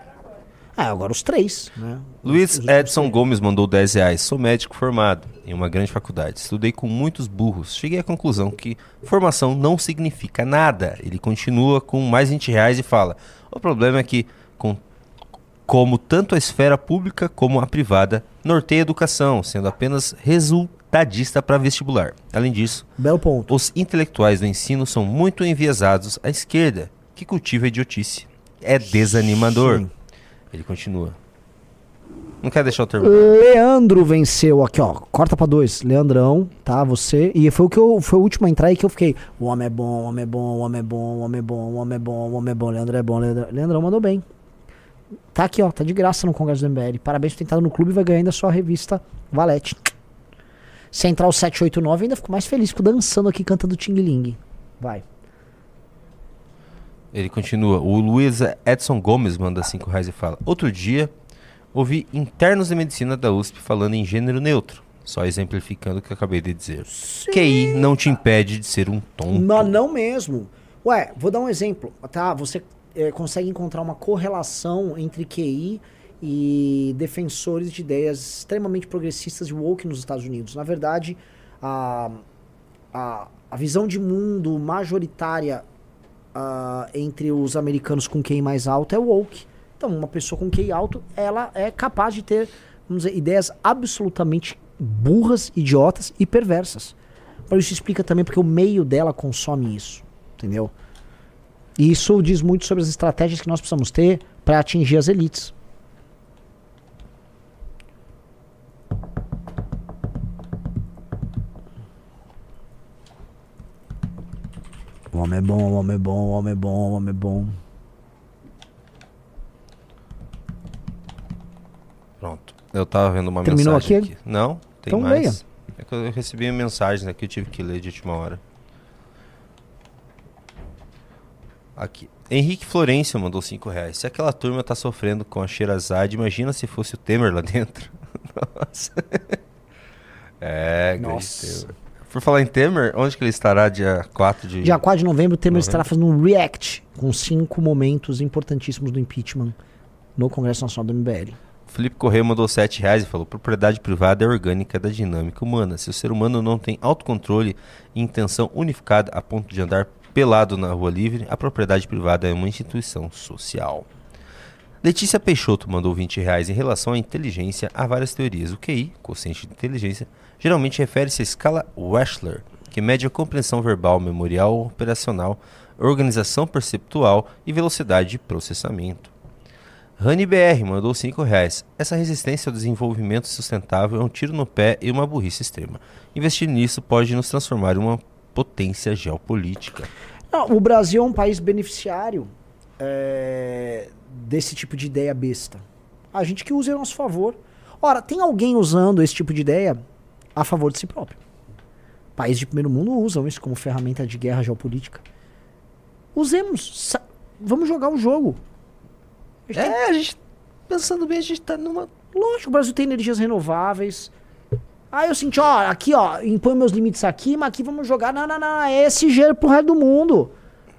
S2: Ah, agora os três, né?
S1: Luiz Edson Gomes mandou 10 reais. Sou médico formado em uma grande faculdade. Estudei com muitos burros. Cheguei à conclusão que formação não significa nada. Ele continua com mais 20 reais e fala: O problema é que, com, como tanto a esfera pública como a privada, norteia a educação, sendo apenas resultadista para vestibular. Além disso,
S2: Belo ponto.
S1: os intelectuais do ensino são muito enviesados à esquerda, que cultiva a idiotice. É desanimador.
S2: Sim.
S1: Ele continua. Não quer deixar eu terminar.
S2: Leandro venceu aqui, ó. Corta pra dois. Leandrão, tá? Você. E foi o que eu. Foi o último a entrar aí que eu fiquei. O homem é bom, o homem é bom, o homem é bom, o homem é bom, o homem é bom, o homem é bom. Leandro é bom, Leandro. Leandrão mandou bem. Tá aqui, ó. Tá de graça no Congresso do MBL. Parabéns por ter entrado no clube e vai ganhar ainda a sua revista Valete. Central 789 ainda fico mais feliz. Fico dançando aqui cantando Ting Ling. Vai.
S1: Ele continua. O Luiz Edson Gomes manda 5 reais e fala: Outro dia, ouvi internos de medicina da USP falando em gênero neutro. Só exemplificando o que eu acabei de dizer. QI não te impede de ser um tonto.
S2: Mas não mesmo. Ué, vou dar um exemplo, tá? Você eh, consegue encontrar uma correlação entre QI e defensores de ideias extremamente progressistas de woke nos Estados Unidos. Na verdade, a, a, a visão de mundo majoritária ah, entre os americanos com QI mais alto é woke. Então, uma pessoa com QI alto, ela é capaz de ter, vamos dizer, ideias absolutamente burras, idiotas e perversas. Mas isso explica também porque o meio dela consome isso, entendeu? E isso diz muito sobre as estratégias que nós precisamos ter para atingir as elites. O homem é bom, o homem é bom, o homem é bom, o homem é bom.
S1: Pronto. Eu tava vendo uma
S2: Terminou
S1: mensagem
S2: aqui?
S1: aqui. Não, tem
S2: Então
S1: mais. É que eu recebi mensagens aqui, eu tive que ler de última hora. Aqui. Henrique Florencio mandou 5 reais. Se aquela turma tá sofrendo com a Xerazade, imagina se fosse o Temer lá (laughs) dentro. Nossa. É,
S2: Nossa.
S1: Temer. Por falar em Temer, onde que ele estará dia 4 de...
S2: Dia 4 de novembro, o Temer estará fazendo um react com cinco momentos importantíssimos do impeachment no Congresso Nacional do MBL.
S1: Felipe Correia mandou 7 reais e falou: propriedade privada é orgânica da dinâmica humana. Se o ser humano não tem autocontrole e intenção unificada a ponto de andar pelado na rua livre, a propriedade privada é uma instituição social. Letícia Peixoto mandou 20 reais em relação à inteligência. Há várias teorias. O QI, quociente de inteligência, geralmente refere-se à escala Wechsler, que mede a compreensão verbal, memorial, operacional, organização perceptual e velocidade de processamento. Rani BR mandou 5 reais. Essa resistência ao desenvolvimento sustentável é um tiro no pé e uma burrice extrema. Investir nisso pode nos transformar em uma potência geopolítica.
S2: Não, o Brasil é um país beneficiário é, desse tipo de ideia besta. A gente que usa a nosso favor. Ora, tem alguém usando esse tipo de ideia a favor de si próprio? Países de primeiro mundo usam isso como ferramenta de guerra geopolítica. Usemos. Vamos jogar o jogo. A gente tem-
S1: É, a gente, pensando bem, a gente tá numa.
S2: Lógico, o Brasil tem energias renováveis. Aí eu senti, ó, aqui, ó, impõe meus limites aqui, mas aqui vamos jogar. Não, não, não, é esse gelo pro resto do mundo.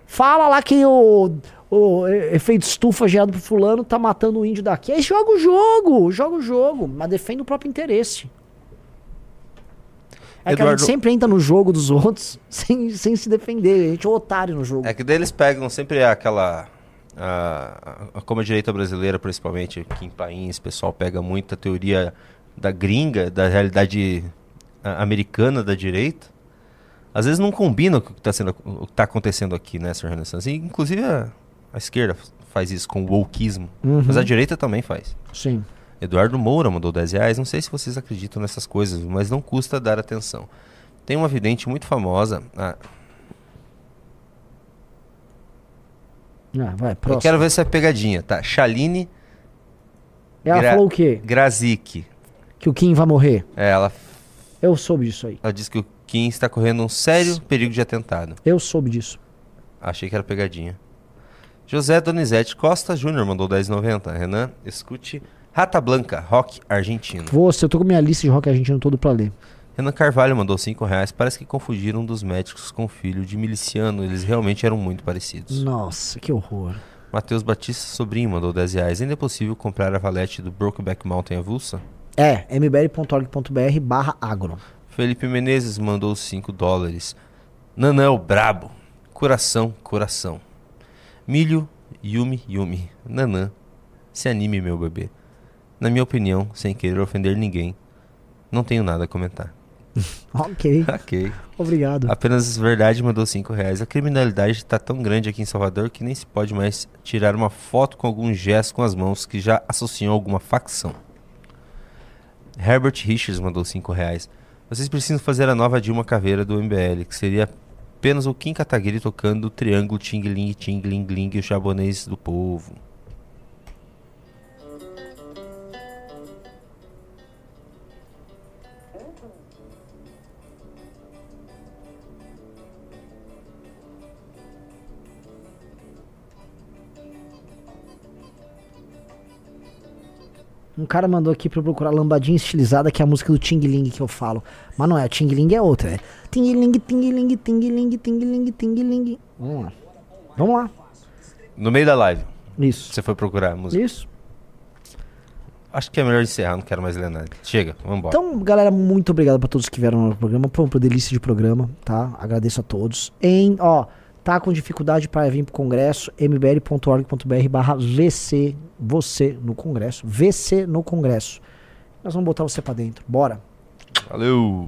S2: Fala lá que o, o efeito estufa gerado por fulano tá matando o índio daqui. Aí joga o jogo, joga o jogo, mas defende o próprio interesse. É que a
S1: Eduardo-
S2: gente sempre entra no jogo dos outros (laughs) sem, sem se defender. A gente é um otário no jogo.
S1: É que daí eles pegam sempre aquela. A, a, como a direita brasileira, principalmente aqui em país, o pessoal pega muito a teoria da gringa, da realidade americana da direita. Às vezes não combina com o que está tá acontecendo aqui, né, Sr. Renaissance? E, inclusive a, a esquerda faz isso com o wokeismo. Mas a direita também faz.
S2: Sim.
S1: Eduardo Moura mandou 10 reais. Não sei se vocês acreditam nessas coisas, mas não custa dar atenção. Tem uma vidente muito famosa. a-
S2: Ah, vai,
S1: eu
S2: próximo.
S1: quero ver se é pegadinha, tá? Shaline
S2: Ela
S1: Gra-
S2: falou o quê?
S1: Grazik.
S2: Que o Kim vai morrer.
S1: É, ela,
S2: Eu soube disso aí.
S1: ela disse que o Kim está correndo um sério perigo de atentado.
S2: Eu soube disso.
S1: Achei que era pegadinha. José Donizete Costa Júnior mandou 10,90. Renan, escute Rata Blanca, rock argentino.
S2: Você, eu tô com minha lista de rock argentino todo pra ler.
S1: Renan Carvalho mandou 5 reais. Parece que confundiram um dos médicos com o filho de miliciano. Eles realmente eram muito parecidos.
S2: Nossa, que horror.
S1: Matheus Batista Sobrinho mandou 10 reais. Ainda é possível comprar a valete do Brokeback Mountain avulsa?
S2: É, mbl.org.br barra agro.
S1: Felipe Menezes mandou 5 dólares. Nanel Brabo. Coração, coração. Milho, Yumi, Yumi. Nanã. Se anime, meu bebê. Na minha opinião, sem querer ofender ninguém, não tenho nada a comentar. (laughs)
S2: Ok,
S1: ok.
S2: obrigado.
S1: Apenas verdade mandou 5 reais. A criminalidade está tão grande aqui em Salvador que nem se pode mais tirar uma foto com algum gesto com as mãos que já associam alguma facção. Herbert Richards mandou 5 reais. Vocês precisam fazer a nova Dilma Caveira do MBL, que seria apenas o Kim Kataguiri tocando o triângulo Ting Ling Ting Ling Ling e o japonês do povo.
S2: Um cara mandou aqui pra eu procurar lambadinha estilizada, que é a música do Ting Ling que eu falo. Mas não é, Ting Ling é outra. É Ting Ling, Ting Ling, Ting Ling, Ting Ling, Ting Ling. Vamos lá. Vamos lá.
S1: No meio da live,
S2: Isso.
S1: você foi procurar a música.
S2: Isso.
S1: Acho que é melhor encerrar, não quero mais ler nada. Chega, vamos embora.
S2: Então, galera, muito obrigado pra todos que vieram no programa. Foi uma delícia de programa, tá? Agradeço a todos. Em, ó, tá com dificuldade para vir pro congresso, mbl.org.br barra VC, você no congresso, VC no congresso. Nós vamos botar você pra dentro. Bora.
S1: Valeu!